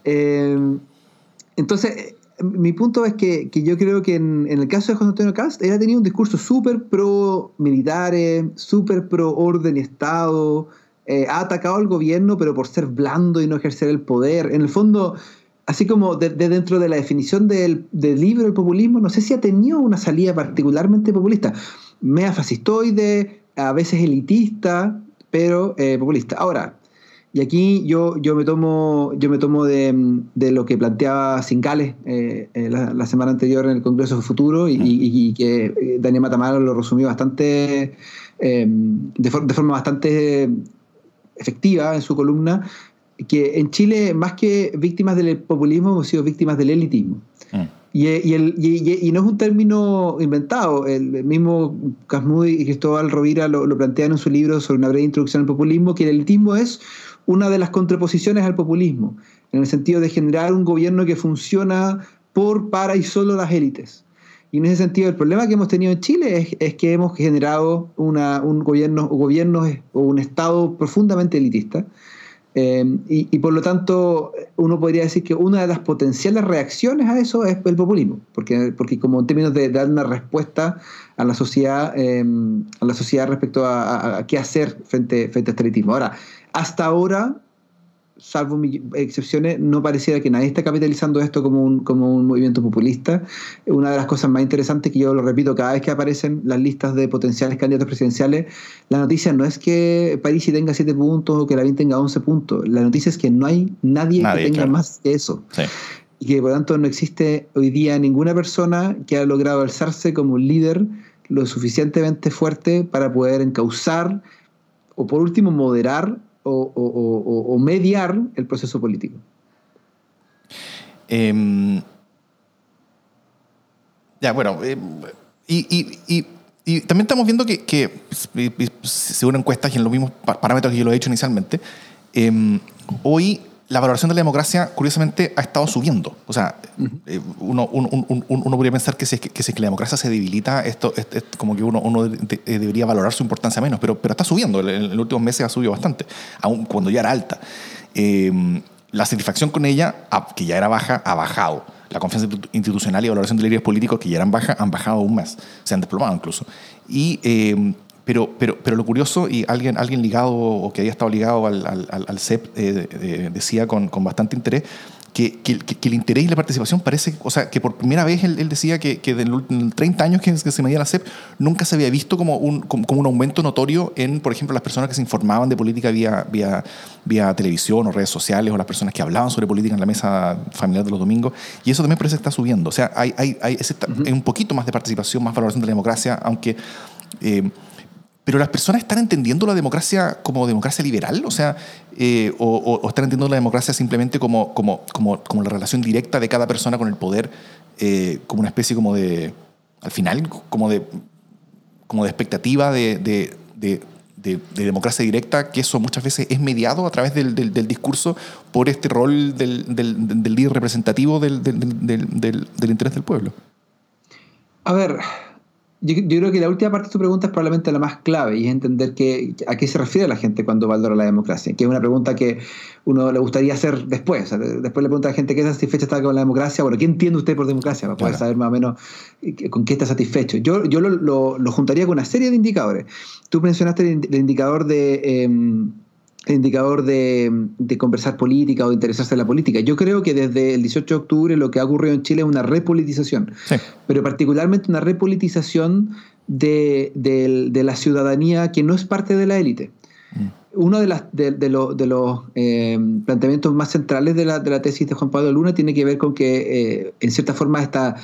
entonces, mi punto es que, que yo creo que en, en, el caso de José Antonio Cast, él ha tenido un discurso súper pro militares, súper pro orden y Estado, eh, ha atacado al gobierno, pero por ser blando y no ejercer el poder. En el fondo, así como de, dentro de la definición del, del libro del populismo, no sé si ha tenido una salida particularmente populista mea fascistoide, a veces elitista, pero eh, populista. Ahora, y aquí yo, yo me tomo, yo me tomo de, lo que planteaba Sincales eh, eh, la, semana anterior en el Congreso Futuro y, que Daniel Matamaro lo resumió bastante, de, de, forma bastante efectiva en su columna, que en Chile, más que víctimas del populismo, hemos sido víctimas del elitismo. Mm. Y, el, no es un término inventado. El mismo Casmudi y Cristóbal Rovira lo, plantean en su libro sobre una breve introducción al populismo, que el elitismo es una de las contraposiciones al populismo, en el sentido de generar un gobierno que funciona por, para y solo las élites. Y en ese sentido, el problema que hemos tenido en Chile es, que hemos generado un gobierno o un Estado profundamente elitista. Eh, y, por lo tanto, uno podría decir que una de las potenciales reacciones a eso es el populismo, porque, porque como en términos de dar una respuesta a la sociedad, eh, a la sociedad respecto a, qué hacer frente, frente a este elitismo. Ahora, hasta ahora salvo excepciones, no pareciera que nadie está capitalizando esto como un, como un movimiento populista. Una de las cosas más interesantes que yo lo repito cada vez que aparecen las listas de potenciales candidatos presidenciales, la noticia no es que París tenga 7 puntos o que Lavín tenga 11 puntos. La noticia es que no hay nadie, que tenga más que eso. Y que por lo tanto no existe hoy día ninguna persona que haya logrado alzarse como un líder lo suficientemente fuerte para poder encauzar o por último moderar o, mediar el proceso político. Em, ya, bueno, em, y, también estamos viendo que, según encuestas y en los mismos parámetros que yo lo he hecho inicialmente, em, hoy la valoración de la democracia, curiosamente, ha estado subiendo. O sea, eh, uno, podría pensar que si, es que, la democracia se debilita, esto es, como que uno, eh, debería valorar su importancia menos, pero, pero está subiendo. En, los últimos meses ha subido bastante, aun cuando ya era alta. Eh, la satisfacción con ella, que ya era baja, ha bajado. La confianza institucional y valoración de líderes políticos, que ya eran bajas, han bajado aún más. Se han desplomado incluso. Y pero, pero, pero lo curioso, y alguien, alguien ligado o que había estado ligado al, al, al CEP eh, decía con, con, bastante interés que, que, el interés y la participación parece, o sea, que por primera vez él, decía que, que de los 30 años que, se medía la CEP nunca se había visto como un, como, un aumento notorio en, por ejemplo, las personas que se informaban de política vía, vía, vía televisión o redes sociales o las personas que hablaban sobre política en la mesa familiar de los domingos. Y eso también parece que está subiendo. O sea, hay, hay, hay, un poquito más de participación, más valoración de la democracia, aunque... Eh, pero las personas están entendiendo la democracia como democracia liberal, o sea, eh, o, están entendiendo la democracia simplemente como, como, como, la relación directa de cada persona con el poder, eh, como una especie como de, al final, como de, como de expectativa de, de, de, de democracia directa, que eso muchas veces es mediado a través del, del, discurso por este rol del, del líder representativo del, interés del pueblo. A ver, yo, creo que la última parte de tu pregunta es probablemente la más clave y es entender que, a qué se refiere la gente cuando valora la democracia, que es una pregunta que uno le gustaría hacer después. después le pregunta a la gente qué satisfecha está con la democracia. Bueno, ¿qué entiende usted por democracia? Para poder saber más o menos con qué está satisfecho. Yo, yo lo, lo, juntaría con una serie de indicadores. Tú mencionaste el, indicador de... Em, indicador de, conversar política o de interesarse en la política. Yo creo que desde el 18 de octubre lo que ha ocurrido en Chile es una repolitización, pero particularmente una repolitización de, la ciudadanía que no es parte de la élite. Mm. Uno de, las, de, los eh, planteamientos más centrales de la, tesis de Juan Pablo Luna tiene que ver con que, eh, en cierta forma, esta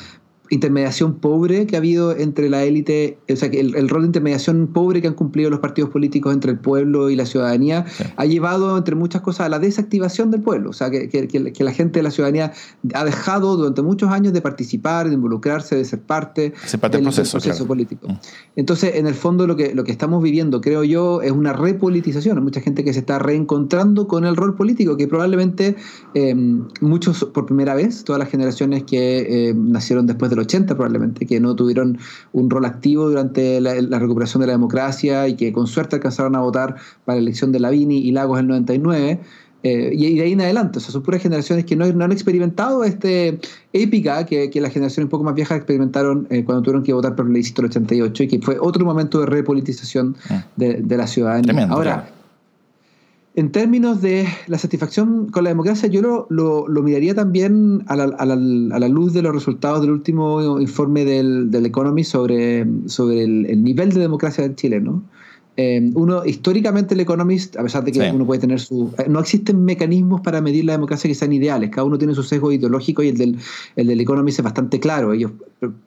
intermediación pobre que ha habido entre la élite, o sea, que el, rol de intermediación pobre que han cumplido los partidos políticos entre el pueblo y la ciudadanía ha llevado, entre muchas cosas, a la desactivación del pueblo. O sea, que, que, la gente de la ciudadanía ha dejado durante muchos años de participar, de involucrarse, de ser parte, del proceso, político. Mm. Entonces, en el fondo, lo que, lo que estamos viviendo, creo yo, es una repolitización. Hay mucha gente que se está reencontrando con el rol político, que probablemente eh, muchos por primera vez, todas las generaciones que eh, nacieron después de 80 probablemente, que no tuvieron un rol activo durante la, recuperación de la democracia y que con suerte alcanzaron a votar para la elección de Lavini y Lagos en el 99. Eh, y, de ahí en adelante, o sea, son puras generaciones que no, han experimentado este épica que, que, las generaciones un poco más viejas experimentaron eh, cuando tuvieron que votar por el plebiscito del 88 y que fue otro momento de repolitización ah. de, la ciudadanía. Ahora, en términos de la satisfacción con la democracia, yo lo, miraría también a la, luz de los resultados del último informe del, del Economist sobre, sobre el, nivel de democracia en Chile. ¿no? Eh, uno, históricamente el Economist, a pesar de que uno puede tener su... Eh, no existen mecanismos para medir la democracia que sean ideales, cada uno tiene su sesgo ideológico y el del, el del Economist es bastante claro. Ellos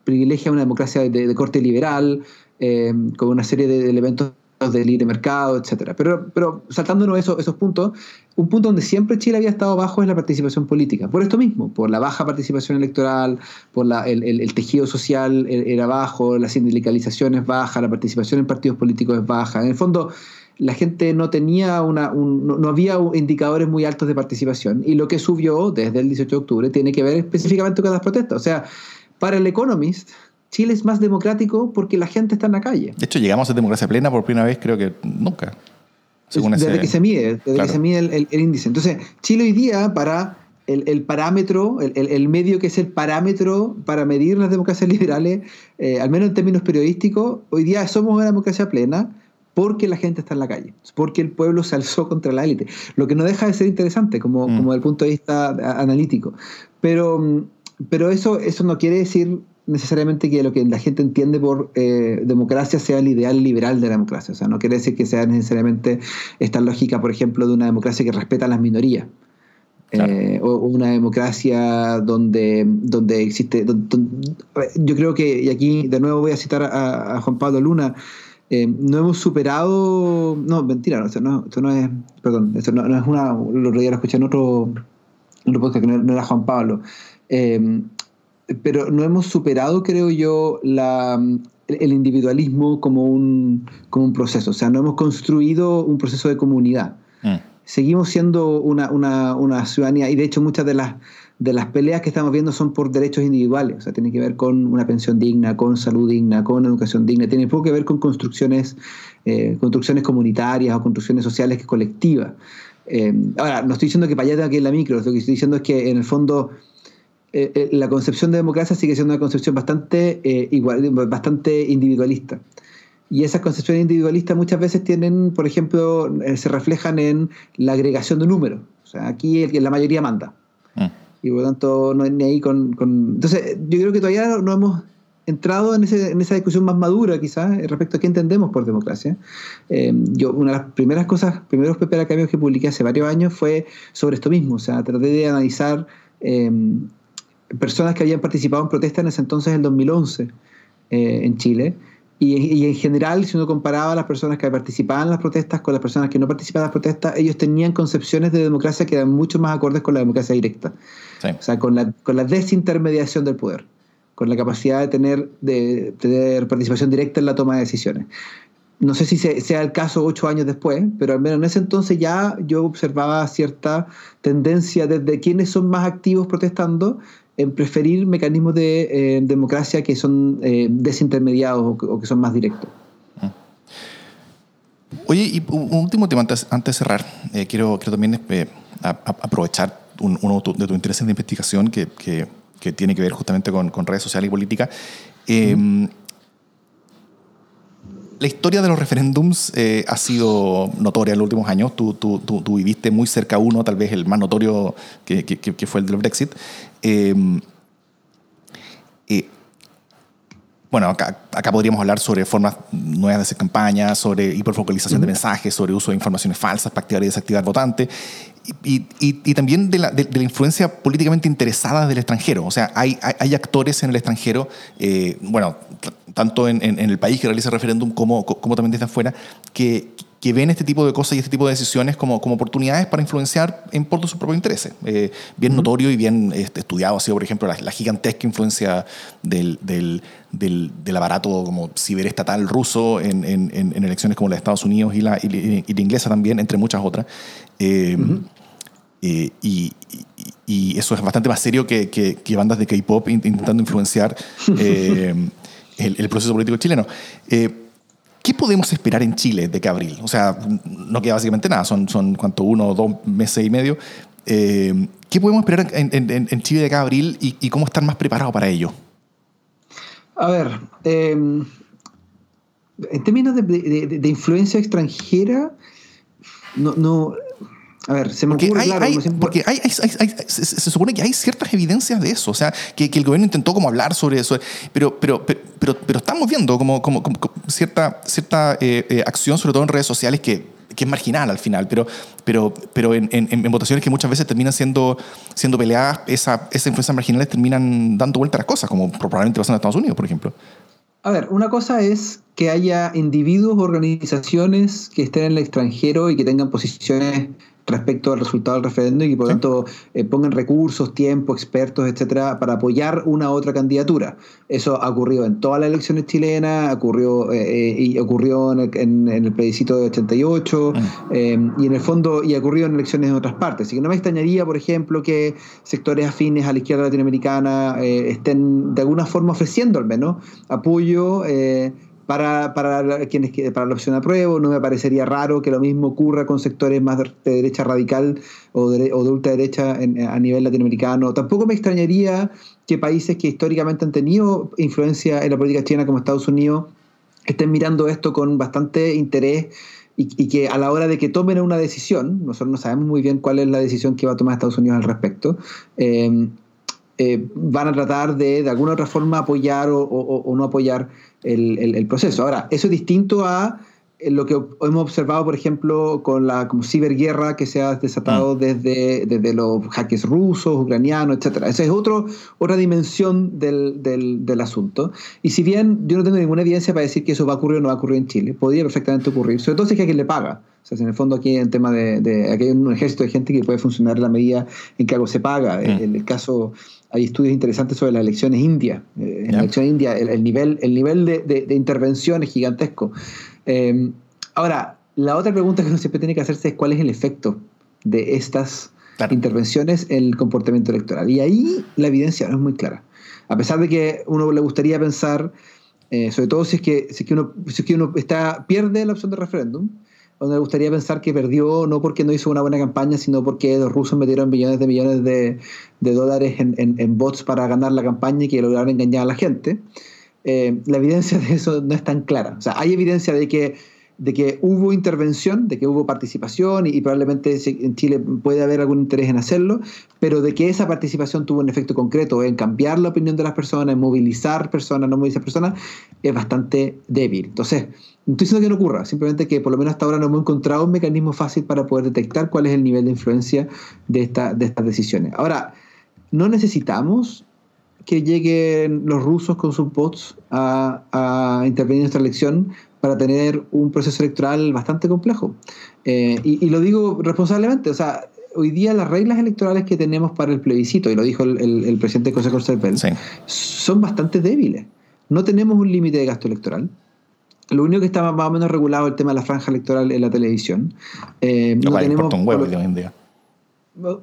privilegian una democracia de, corte liberal, eh, con una serie de elementos de libre mercado, etcétera. Pero, pero saltándonos esos, esos puntos, un punto donde siempre Chile había estado bajo es la participación política. Por esto mismo, por la baja participación electoral, por la, el, tejido social era bajo, la sindicalización es baja, la participación en partidos políticos es baja. En el fondo, la gente no tenía una, no, había indicadores muy altos de participación. Y lo que subió desde el 18 de octubre tiene que ver específicamente con las protestas. O sea, para el Economist, Chile es más democrático porque la gente está en la calle. De hecho, llegamos a democracia plena por primera vez, creo que nunca. desde que se mide, desde que se mide el, índice. Entonces, Chile hoy día, para el, parámetro, el, medio que es el parámetro para medir las democracias liberales, eh, al menos en términos periodísticos, hoy día somos una democracia plena porque la gente está en la calle, porque el pueblo se alzó contra la élite, lo que no deja de ser interesante como, mm. como desde el punto de vista analítico. Pero, pero eso, eso no quiere decir necesariamente que lo que la gente entiende por eh, democracia sea el ideal liberal de la democracia. O sea, no quiere decir que sea necesariamente esta lógica, por ejemplo, de una democracia que respeta a las minorías. Eh, o una democracia donde, donde existe. yo creo que, y aquí de nuevo voy a citar a, Juan Pablo Luna, eh, no hemos superado. No, mentira, esto, no, esto no es. Perdón, esto no, es una. Lo, lo escuché en otro, otro podcast que no, era Juan Pablo. Eh, pero no hemos superado, creo yo, la, el individualismo como un, como un proceso. O sea, no hemos construido un proceso de comunidad. Mm. Seguimos siendo una, una, una, ciudadanía y de hecho muchas de las, de las peleas que estamos viendo son por derechos individuales. O sea, tiene que ver con una pensión digna, con salud digna, con educación digna. Tiene poco que ver con construcciones, eh, construcciones comunitarias o construcciones sociales que colectivas. Eh, ahora, no estoy diciendo que para allá tenga que ir la micro, lo que estoy diciendo es que en el fondo eh, eh, la concepción de democracia sigue siendo una concepción bastante, eh, igual, bastante individualista. Y esas concepciones individualistas muchas veces tienen, por ejemplo, se reflejan en la agregación de números. O sea, aquí el, la mayoría manda. Mm. Y por lo tanto, no es ni ahí con, Entonces, yo creo que todavía no hemos entrado en, en esa discusión más madura, quizás, respecto a qué entendemos por democracia. yo, una de las primeras cosas, primeros PPR cambios que publiqué hace varios años fue sobre esto mismo. O sea, traté de analizar personas que habían participado en protestas en ese entonces, en 2011, eh, en Chile. Y, en general, si uno comparaba a las personas que participaban en las protestas con las personas que no participaban en las protestas, ellos tenían concepciones de democracia que eran mucho más acordes con la democracia directa. O sea, con la, con la desintermediación del poder, con la capacidad de tener, de tener participación directa en la toma de decisiones. No sé si sea el caso ocho años después, pero al menos en ese entonces ya yo observaba cierta tendencia desde quienes son más activos protestando en preferir mecanismos de eh, democracia que son eh, desintermediados o que, son más directos. Ah. Oye, y un último tema antes, de cerrar. Eh, quiero, quiero también aprovechar uno de tus intereses de investigación que, que, tiene que ver justamente con, con redes sociales y política. La historia de los referéndums ha sido notoria en los últimos años. Tú, tú, tú, viviste muy cerca uno, tal vez el más notorio que, que fue el del Brexit. Em, bueno, acá, podríamos hablar sobre formas nuevas de hacer campaña, sobre hiperfocalización de mensajes, sobre uso de informaciones falsas para activar y desactivar votantes, y, también de la, influencia políticamente interesada del extranjero. O sea, hay, hay, actores en el extranjero, eh, bueno, tanto en, el país que realiza el referéndum como, como también desde afuera, que, que ven este tipo de cosas y este tipo de decisiones como, como oportunidades para influenciar en por de sus propios intereses. Eh, bien notorio y bien este, estudiado ha sido, por ejemplo, la, gigantesca influencia del, del, del, aparato como ciberestatal ruso en, en, en, elecciones como la de Estados Unidos y la, y, la inglesa también, entre muchas otras. Eh, eh, y, y, eso es bastante más serio que, que, bandas de K-pop intentando influenciar el, proceso político chileno. ¿Qué podemos esperar en Chile de que abril? O sea, no queda básicamente nada, son, son ¿cuánto? Uno o dos meses y medio. Eh, ¿Qué podemos esperar en, Chile de cada abril y, cómo estar más preparados para ello? A ver, em, en términos de, influencia extranjera, no, a ver, se me porque ocurre, Porque hay, se, supone que hay ciertas evidencias de eso, o sea, que, el gobierno intentó como hablar sobre eso, pero, pero, pero, pero, estamos viendo como, como, cierta, cierta eh, eh, acción, sobre todo en redes sociales, que, que es marginal al final, pero, pero, pero en, en, votaciones que muchas veces terminan siendo, siendo peleadas, esa, esas influencias marginales terminan dando vuelta a las cosas, como probablemente pasa en Estados Unidos, por ejemplo. A ver, una cosa es que haya individuos, organizaciones que estén en el extranjero y que tengan posiciones respecto al resultado del referéndum y que por lo tanto eh, pongan recursos, tiempo, expertos, etcétera, para apoyar una u otra candidatura. Eso ha ocurrido en todas las elecciones chilenas, ocurrió, eh, y ocurrió en el, plebiscito de 88 mm. y en el fondo y ha ocurrido en elecciones en otras partes. Así que no me extrañaría, por ejemplo, que sectores afines a la izquierda latinoamericana estén de alguna forma ofreciendo al menos apoyo para, para, quienes, para la opción apruebo. No me parecería raro que lo mismo ocurra con sectores más de derecha radical o de, o de ultraderecha a nivel latinoamericano. Tampoco me extrañaría que países que históricamente han tenido influencia en la política china, como Estados Unidos, estén mirando esto con bastante interés y, que a la hora de que tomen una decisión, nosotros no sabemos muy bien cuál es la decisión que va a tomar Estados Unidos al respecto, eh, eh, van a tratar de de alguna otra forma apoyar o, no apoyar el, proceso. Ahora, eso es distinto a eh, lo que hemos observado, por ejemplo, con la como ciberguerra que se ha desatado mm. desde, desde los hackers rusos, ucranianos, etc. Esa es otro, otra dimensión del, del, asunto. Y si bien yo no tengo ninguna evidencia para decir que eso va a ocurrir o no va a ocurrir en Chile, podría perfectamente ocurrir, sobre todo si es que alguien le paga. O sea, en el fondo aquí hay un tema de, de aquí hay un ejército de gente que puede funcionar en la medida en que algo se paga. Mm. En el caso hay estudios interesantes sobre las elecciones indias. Eh, en la elección india el, nivel, el nivel de, intervención es gigantesco. Eh, ahora, la otra pregunta que uno siempre tiene que hacerse es cuál es el efecto de estas intervenciones en el comportamiento electoral. Y ahí la evidencia no es muy clara. A pesar de que uno le gustaría pensar, eh, sobre todo si es que, si es que uno, si es que uno está, pierde la opción de referéndum, donde me gustaría pensar que perdió no porque no hizo una buena campaña, sino porque los rusos metieron millones de millones de, dólares en, bots para ganar la campaña y que lograron engañar a la gente. Eh, la evidencia de eso no es tan clara. O sea, hay evidencia de que de que hubo intervención, de que hubo participación y, probablemente en Chile puede haber algún interés en hacerlo, pero de que esa participación tuvo un efecto concreto en cambiar la opinión de las personas, en movilizar personas, no movilizar personas, es bastante débil. Entonces, no estoy diciendo que no ocurra, simplemente que por lo menos hasta ahora no hemos encontrado un mecanismo fácil para poder detectar cuál es el nivel de influencia de, esta, de estas decisiones. Ahora, no necesitamos que lleguen los rusos con sus bots a, a intervenir en nuestra elección para tener un proceso electoral bastante complejo. Eh, y, lo digo responsablemente, o sea, hoy día las reglas electorales que tenemos para el plebiscito, y lo dijo el, presidente José Corcepel, son bastante débiles. No tenemos un límite de gasto electoral. Lo único que está más o menos regulado es el tema de la franja electoral en la televisión. Eh, no, tenemos, un huevo hoy en día.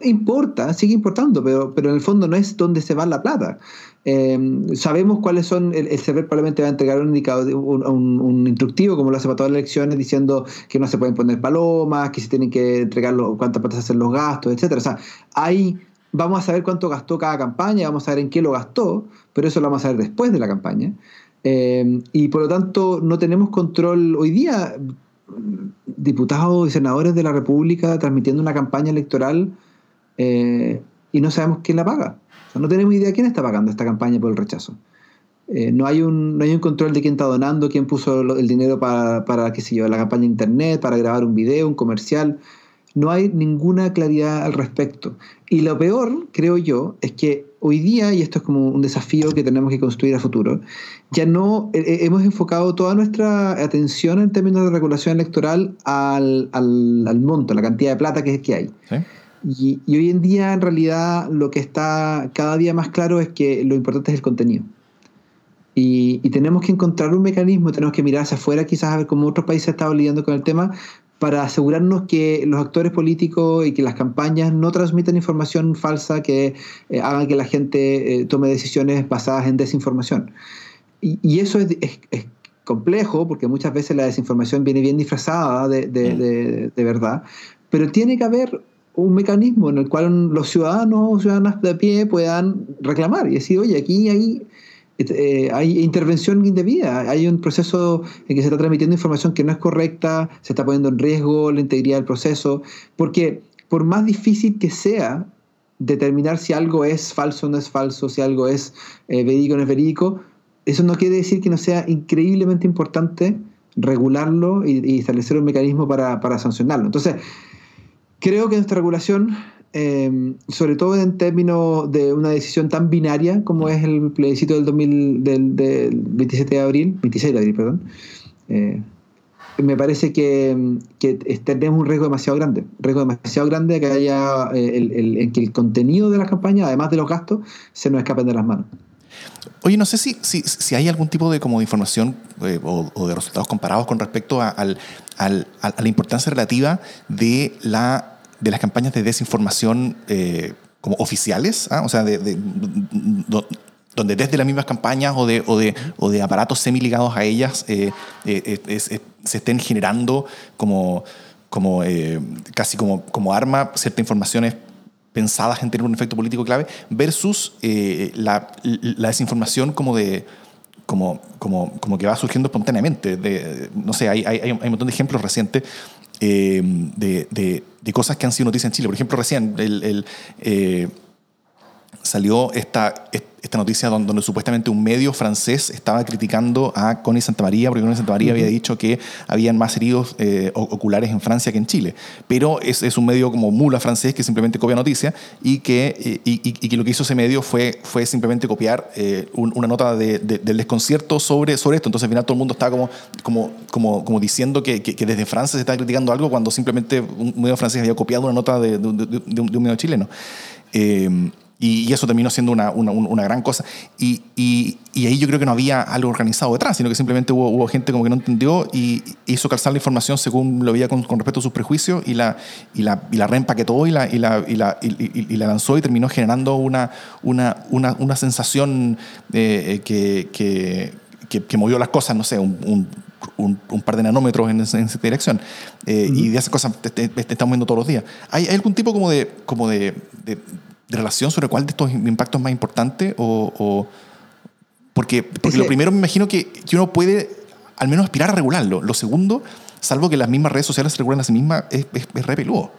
Importa, sigue importando, pero, pero en el fondo no es donde se va la plata. Em, sabemos cuáles son, el, el CERVEL probablemente va a entregar un, indicador, un, instructivo, como lo hace para todas las elecciones, diciendo que no se pueden poner palomas, que se tienen que entregar cuántas patas hacen los gastos, etcétera. O sea, hay, vamos a saber cuánto gastó cada campaña, vamos a ver en qué lo gastó, pero eso lo vamos a ver después de la campaña. Em, y por lo tanto, no tenemos control hoy día. Diputados y senadores de la República transmitiendo una campaña electoral eh, y no sabemos quién la paga no tenemos idea de quién está pagando esta campaña por el rechazo. Eh, no, hay un, no hay un control de quién está donando, quién puso el dinero para, para qué sé yo, la campaña de internet, para grabar un video, un comercial. No hay ninguna claridad al respecto. Y lo peor, creo yo, es que hoy día, y esto es como un desafío que tenemos que construir a futuro, ya no eh, eh, hemos enfocado toda nuestra atención en términos de regulación electoral al, al, al monto, la cantidad de plata que, que hay. ¿Sí? Y, hoy en día, en realidad, lo que está cada día más claro es que lo importante es el contenido. Y, tenemos que encontrar un mecanismo, tenemos que mirar hacia afuera, quizás a ver cómo otros países estado lidiando con el tema, para asegurarnos que los actores políticos y que las campañas no transmitan información falsa que eh, hagan que la gente eh, tome decisiones basadas en desinformación. Y, eso es, complejo porque muchas veces la desinformación viene bien disfrazada de, de, de verdad, pero tiene que haber un mecanismo en el cual los ciudadanos o ciudadanas de a pie puedan reclamar y decir, oye, aquí hay, eh, hay intervención indebida, hay un proceso en que se está transmitiendo información que no es correcta, se está poniendo en riesgo la integridad del proceso, porque por más difícil que sea determinar si algo es falso o no es falso, si algo es eh, verídico o no es verídico, eso no quiere decir que no sea increíblemente importante regularlo y, establecer un mecanismo para, sancionarlo. Entonces, Creo que nuestra regulación, eh, sobre todo en términos de una decisión tan binaria como es el plebiscito del, 2000, del, 27 de abril, 26 de abril, perdón, eh, me parece que, que tenemos un riesgo demasiado grande, riesgo demasiado grande que haya eh, el, en que el contenido de la campaña, además de los gastos, se nos escapen de las manos. Oye, no sé si, si, hay algún tipo de, como de información eh, o, de resultados comparados con respecto a, la importancia relativa de, la, de las campañas de desinformación eh, como oficiales, ¿ah? o sea, de, de, donde desde las mismas campañas o de, o de, o a ellas eh, se estén generando como, casi como, como arma ciertas informaciones pensadas en tener un efecto político clave, versus la, la, desinformación como de como, como, como que va surgiendo espontáneamente. De, no sé, hay, hay, hay, un montón de ejemplos recientes de, de, de, cosas que han sido noticias en Chile. Por ejemplo, recién el, el salió esta, esta noticia donde, supuestamente un medio francés estaba criticando a Connie Santamaría, porque Connie Santamaría María había dicho que habían más heridos eh, oculares en Francia que en Chile. Pero es, es, un medio como mula francés que simplemente copia noticia y que, eh, y, que lo que hizo ese medio fue, fue simplemente copiar eh, una nota de, del desconcierto sobre, sobre esto. Entonces al final todo el mundo estaba como, como, como, como diciendo que, que, desde Francia se estaba criticando algo cuando simplemente un medio francés había copiado una nota de, de un, medio chileno. Y, eso terminó siendo una, una, una gran cosa. Y, y, y, ahí yo creo que no había algo organizado detrás, sino que simplemente hubo, hubo gente como que no entendió y hizo calzar la información según lo veía con, con respecto a sus prejuicios y la, y la, y la reempaquetó y la, y la, y la, y, la lanzó y terminó generando una, una, una, una sensación eh, que, que, que, movió las cosas, no sé, un, un, un, par de nanómetros en, esa dirección. Eh, y de esas cosas te, estamos viendo todos los días. ¿Hay, ¿Hay, algún tipo como de, como de, de, de relación sobre cuál de estos impactos es más importante? O, porque porque lo primero me imagino que, que, uno puede al menos aspirar a regularlo. Lo segundo, salvo que las mismas redes sociales se regulan a sí mismas, es, es, es re peludo.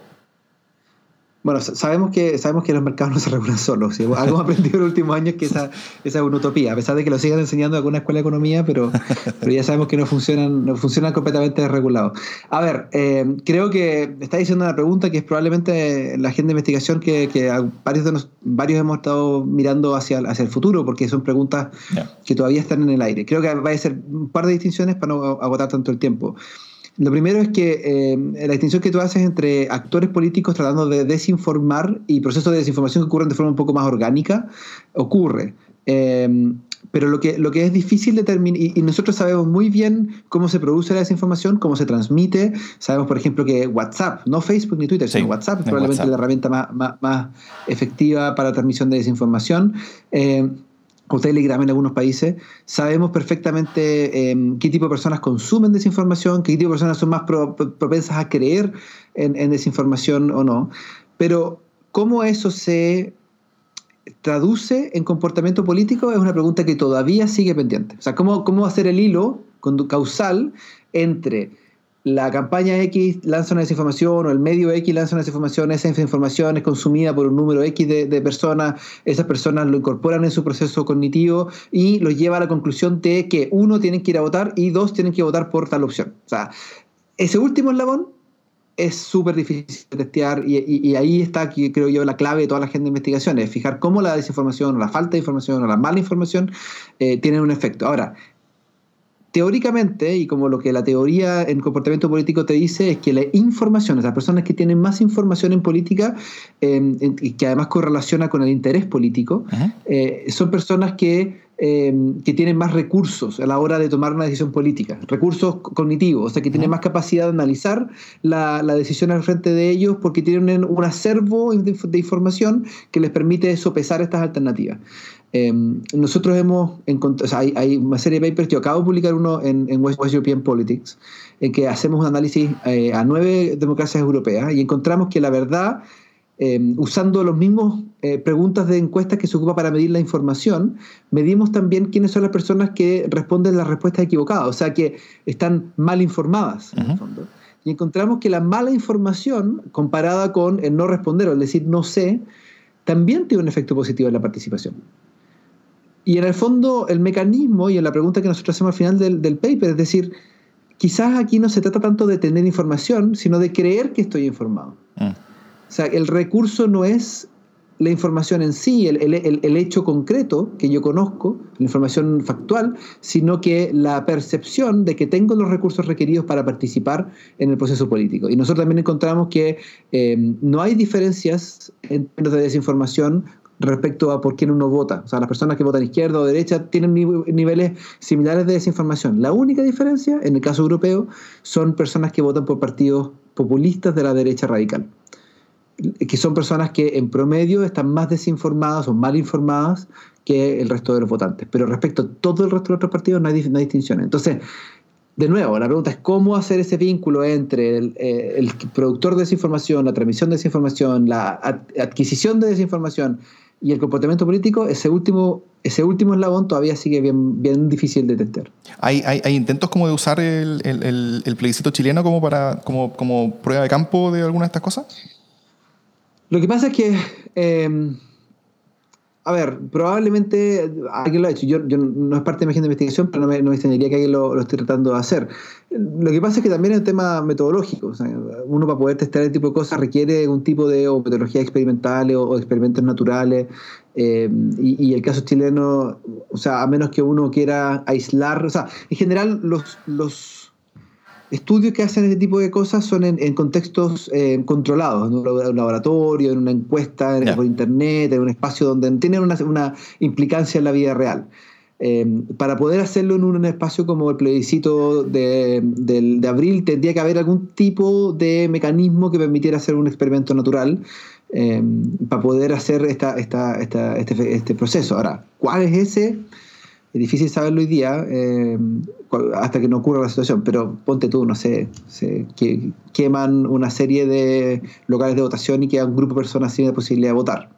Bueno, sabemos que, sabemos que los mercados no se regulan solos. algo hemos aprendido en los últimos años que esa, esa es una utopía, a pesar de que lo sigan enseñando en alguna escuela de economía, pero, pero ya sabemos que no funcionan, no funcionan completamente desregulados. A ver, eh, creo que está diciendo una pregunta que es probablemente la agenda de investigación que, que varios, de nos, varios hemos estado mirando hacia, hacia el futuro, porque son preguntas que todavía están en el aire. Creo que va a ser un par de distinciones para no agotar tanto el tiempo. Lo primero es que eh, la distinción que tú haces entre actores políticos tratando de desinformar y procesos de desinformación que ocurren de forma un poco más orgánica, ocurre. Em, pero lo que, lo que es difícil determinar, y, nosotros sabemos muy bien cómo se produce la desinformación, cómo se transmite. Sabemos, por ejemplo, que WhatsApp, no Facebook ni Twitter, sino WhatsApp es probablemente la herramienta más, más, efectiva para la transmisión de desinformación. Eh, o Telegram en algunos países, sabemos perfectamente em, qué tipo de personas consumen desinformación, qué tipo de personas son más propensas a creer en, desinformación o no. Pero cómo eso se traduce en comportamiento político es una pregunta que todavía sigue pendiente. O sea, cómo, cómo hacer el hilo causal entre la campaña X lanza una desinformación o el medio X lanza una desinformación, esa información es consumida por un número X de, personas, esas personas lo incorporan en su proceso cognitivo y lo lleva a la conclusión de que uno, tienen que ir a votar y dos, tienen que votar por tal opción. O sea, ese último eslabón es súper difícil de testear y, ahí está, creo yo, la clave de toda la gente de investigación, es fijar cómo la desinformación o la falta de información o la mala información eh, tienen un efecto. Ahora, teóricamente, y como lo que la teoría en comportamiento político te dice, es que la información, las personas que tienen más información en política, y que además correlaciona con el interés político, eh, son personas que, em, que tienen más recursos a la hora de tomar una decisión política, recursos cognitivos, o sea, que tienen más capacidad de analizar la, la, decisión al frente de ellos porque tienen un acervo de, de información que les permite sopesar estas alternativas. Em, nosotros hemos encontrado, hay, una serie de papers, yo acabo de publicar uno en, West, European Politics, en que hacemos un análisis eh, a nueve democracias europeas y encontramos que la verdad, em, usando los mismos eh, preguntas de encuestas que se ocupa para medir la información, medimos también quiénes son las personas que responden las respuestas equivocadas, o sea, que están mal informadas, en el fondo. Y encontramos que la mala información, comparada con el no responder, o el decir no sé, también tiene un efecto positivo en la participación. Y en el fondo, el mecanismo y en la pregunta que nosotros hacemos al final del, paper, es decir, quizás aquí no se trata tanto de tener información, sino de creer que estoy informado. Mm. O sea, el recurso no es la información en sí, el, el, el, hecho concreto que yo conozco, la información factual, sino que la percepción de que tengo los recursos requeridos para participar en el proceso político. Y nosotros también encontramos que eh, no hay diferencias en términos de desinformación respecto a por quién uno vota. O sea, las personas que votan izquierda o derecha tienen niveles similares de desinformación. La única diferencia, en el caso europeo, son personas que votan por partidos populistas de la derecha radical que son personas que en promedio están más desinformadas o mal informadas que el resto de los votantes. Pero respecto a todo el resto de los otros partidos no hay, distinción. Entonces, de nuevo, la pregunta es cómo hacer ese vínculo entre el, eh, productor de desinformación, la transmisión de desinformación, la adquisición de desinformación y el comportamiento político, ese último, ese último eslabón todavía sigue bien, bien difícil de detectar. ¿Hay, hay, intentos como de usar el, el, plebiscito chileno como, para, como, como prueba de campo de alguna de estas cosas? Lo que pasa es que, em, a ver, probablemente alguien lo ha hecho. Yo, no es parte de mi agenda de investigación, pero no me, no que alguien lo, esté tratando de hacer. Lo que pasa es que también es un tema metodológico. uno para poder testar este tipo de cosas requiere un tipo de o metodologías experimentales o, experimentos naturales. Em, y, el caso chileno, o sea, a menos que uno quiera aislar, o sea, en general los, los estudios que hacen este tipo de cosas son en, contextos eh, controlados, en un laboratorio, en una encuesta, por internet, en un espacio donde tienen una, implicancia en la vida real. Eh, para poder hacerlo en un espacio como el plebiscito de, abril, tendría que haber algún tipo de mecanismo que permitiera hacer un experimento natural eh, para poder hacer esta, este, este proceso. Ahora, ¿cuál es ese? Es difícil saberlo hoy día eh, hasta que no ocurra la situación, pero ponte tú, no sé, se queman una serie de locales de votación y queda un grupo de personas sin la posibilidad de votar.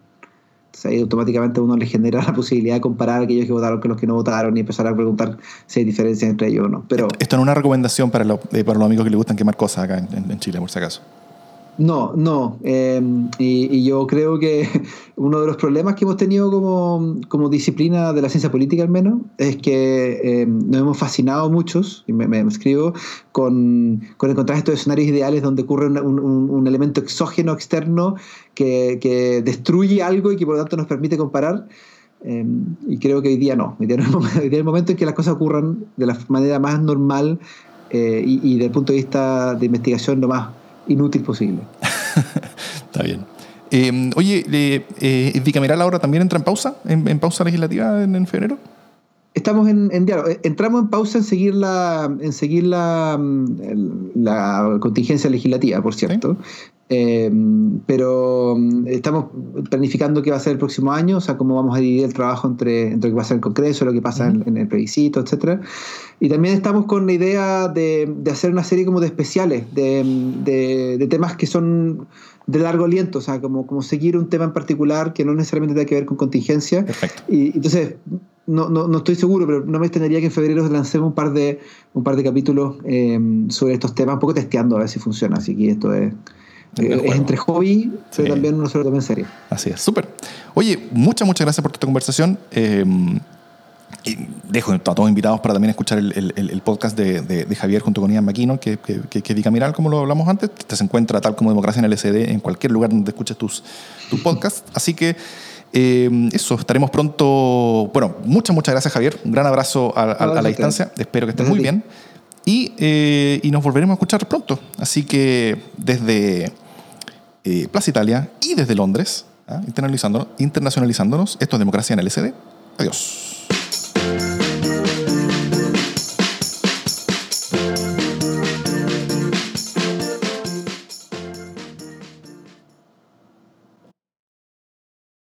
Entonces ahí automáticamente uno le genera la posibilidad de comparar aquellos que votaron con los que no votaron y empezar a preguntar si hay diferencias entre ellos o no. Pero, Esto no es una recomendación para, eh, para los amigos que les gustan quemar cosas acá en Chile, por si acaso. No, no. Em, y, yo creo que uno de los problemas que hemos tenido como, disciplina de la ciencia política al menos es que em, nos hemos fascinado muchos, y me, escribo, con, encontrar estos escenarios ideales donde ocurre un, elemento exógeno, externo, que, destruye algo y que por lo tanto nos permite comparar. Em, y creo que hoy día no. Hoy día, es el momento en que las cosas ocurran de la manera más normal eh, y, y desde el punto de vista de investigación lo más inútil posible. Está bien. Em, oye, eh, ¿Bicameral ahora también entra en pausa? ¿En, pausa legislativa en, febrero? Estamos en, diálogo. Eh, entramos en pausa en seguir la, en seguir la, mm, la contingencia legislativa, por cierto. Em, pero mm, estamos planificando qué va a ser el próximo año, o sea, cómo vamos a dividir el trabajo entre, entre lo que pasa en el Congreso, lo que pasa en, el plebiscito, etcétera. Y también estamos con la idea de, de hacer una serie como de especiales, de, de, temas que son de largo aliento, o sea, como, como seguir un tema en particular que no necesariamente tenga que ver con contingencia. Perfecto. Y entonces, no, no, no, estoy seguro, pero no me extrañaría que en febrero lancemos un par de, un par de capítulos em, sobre estos temas, un poco testeando a ver si funciona. Así que esto es, eh, es entre hobby, pero también no solo también serio. Así es, súper. Oye, muchas, muchas gracias por esta conversación. Eh, y dejo a todos invitados para también escuchar el, podcast de, Javier junto con Ian Maquino, que, que, que, bicameral, como lo hablamos antes. Te se encuentra tal como Democracia en LSD en cualquier lugar donde escuches tus, tus podcasts. Así que eh, eso, estaremos pronto. Bueno, muchas, muchas gracias, Javier. Un gran abrazo a, la distancia. Espero que estés muy bien. Y, eh, y, nos volveremos a escuchar pronto. Así que desde eh, Plaza Italia y desde Londres, ¿ah? internacionalizándonos, esto es Democracia en LSD. Adiós.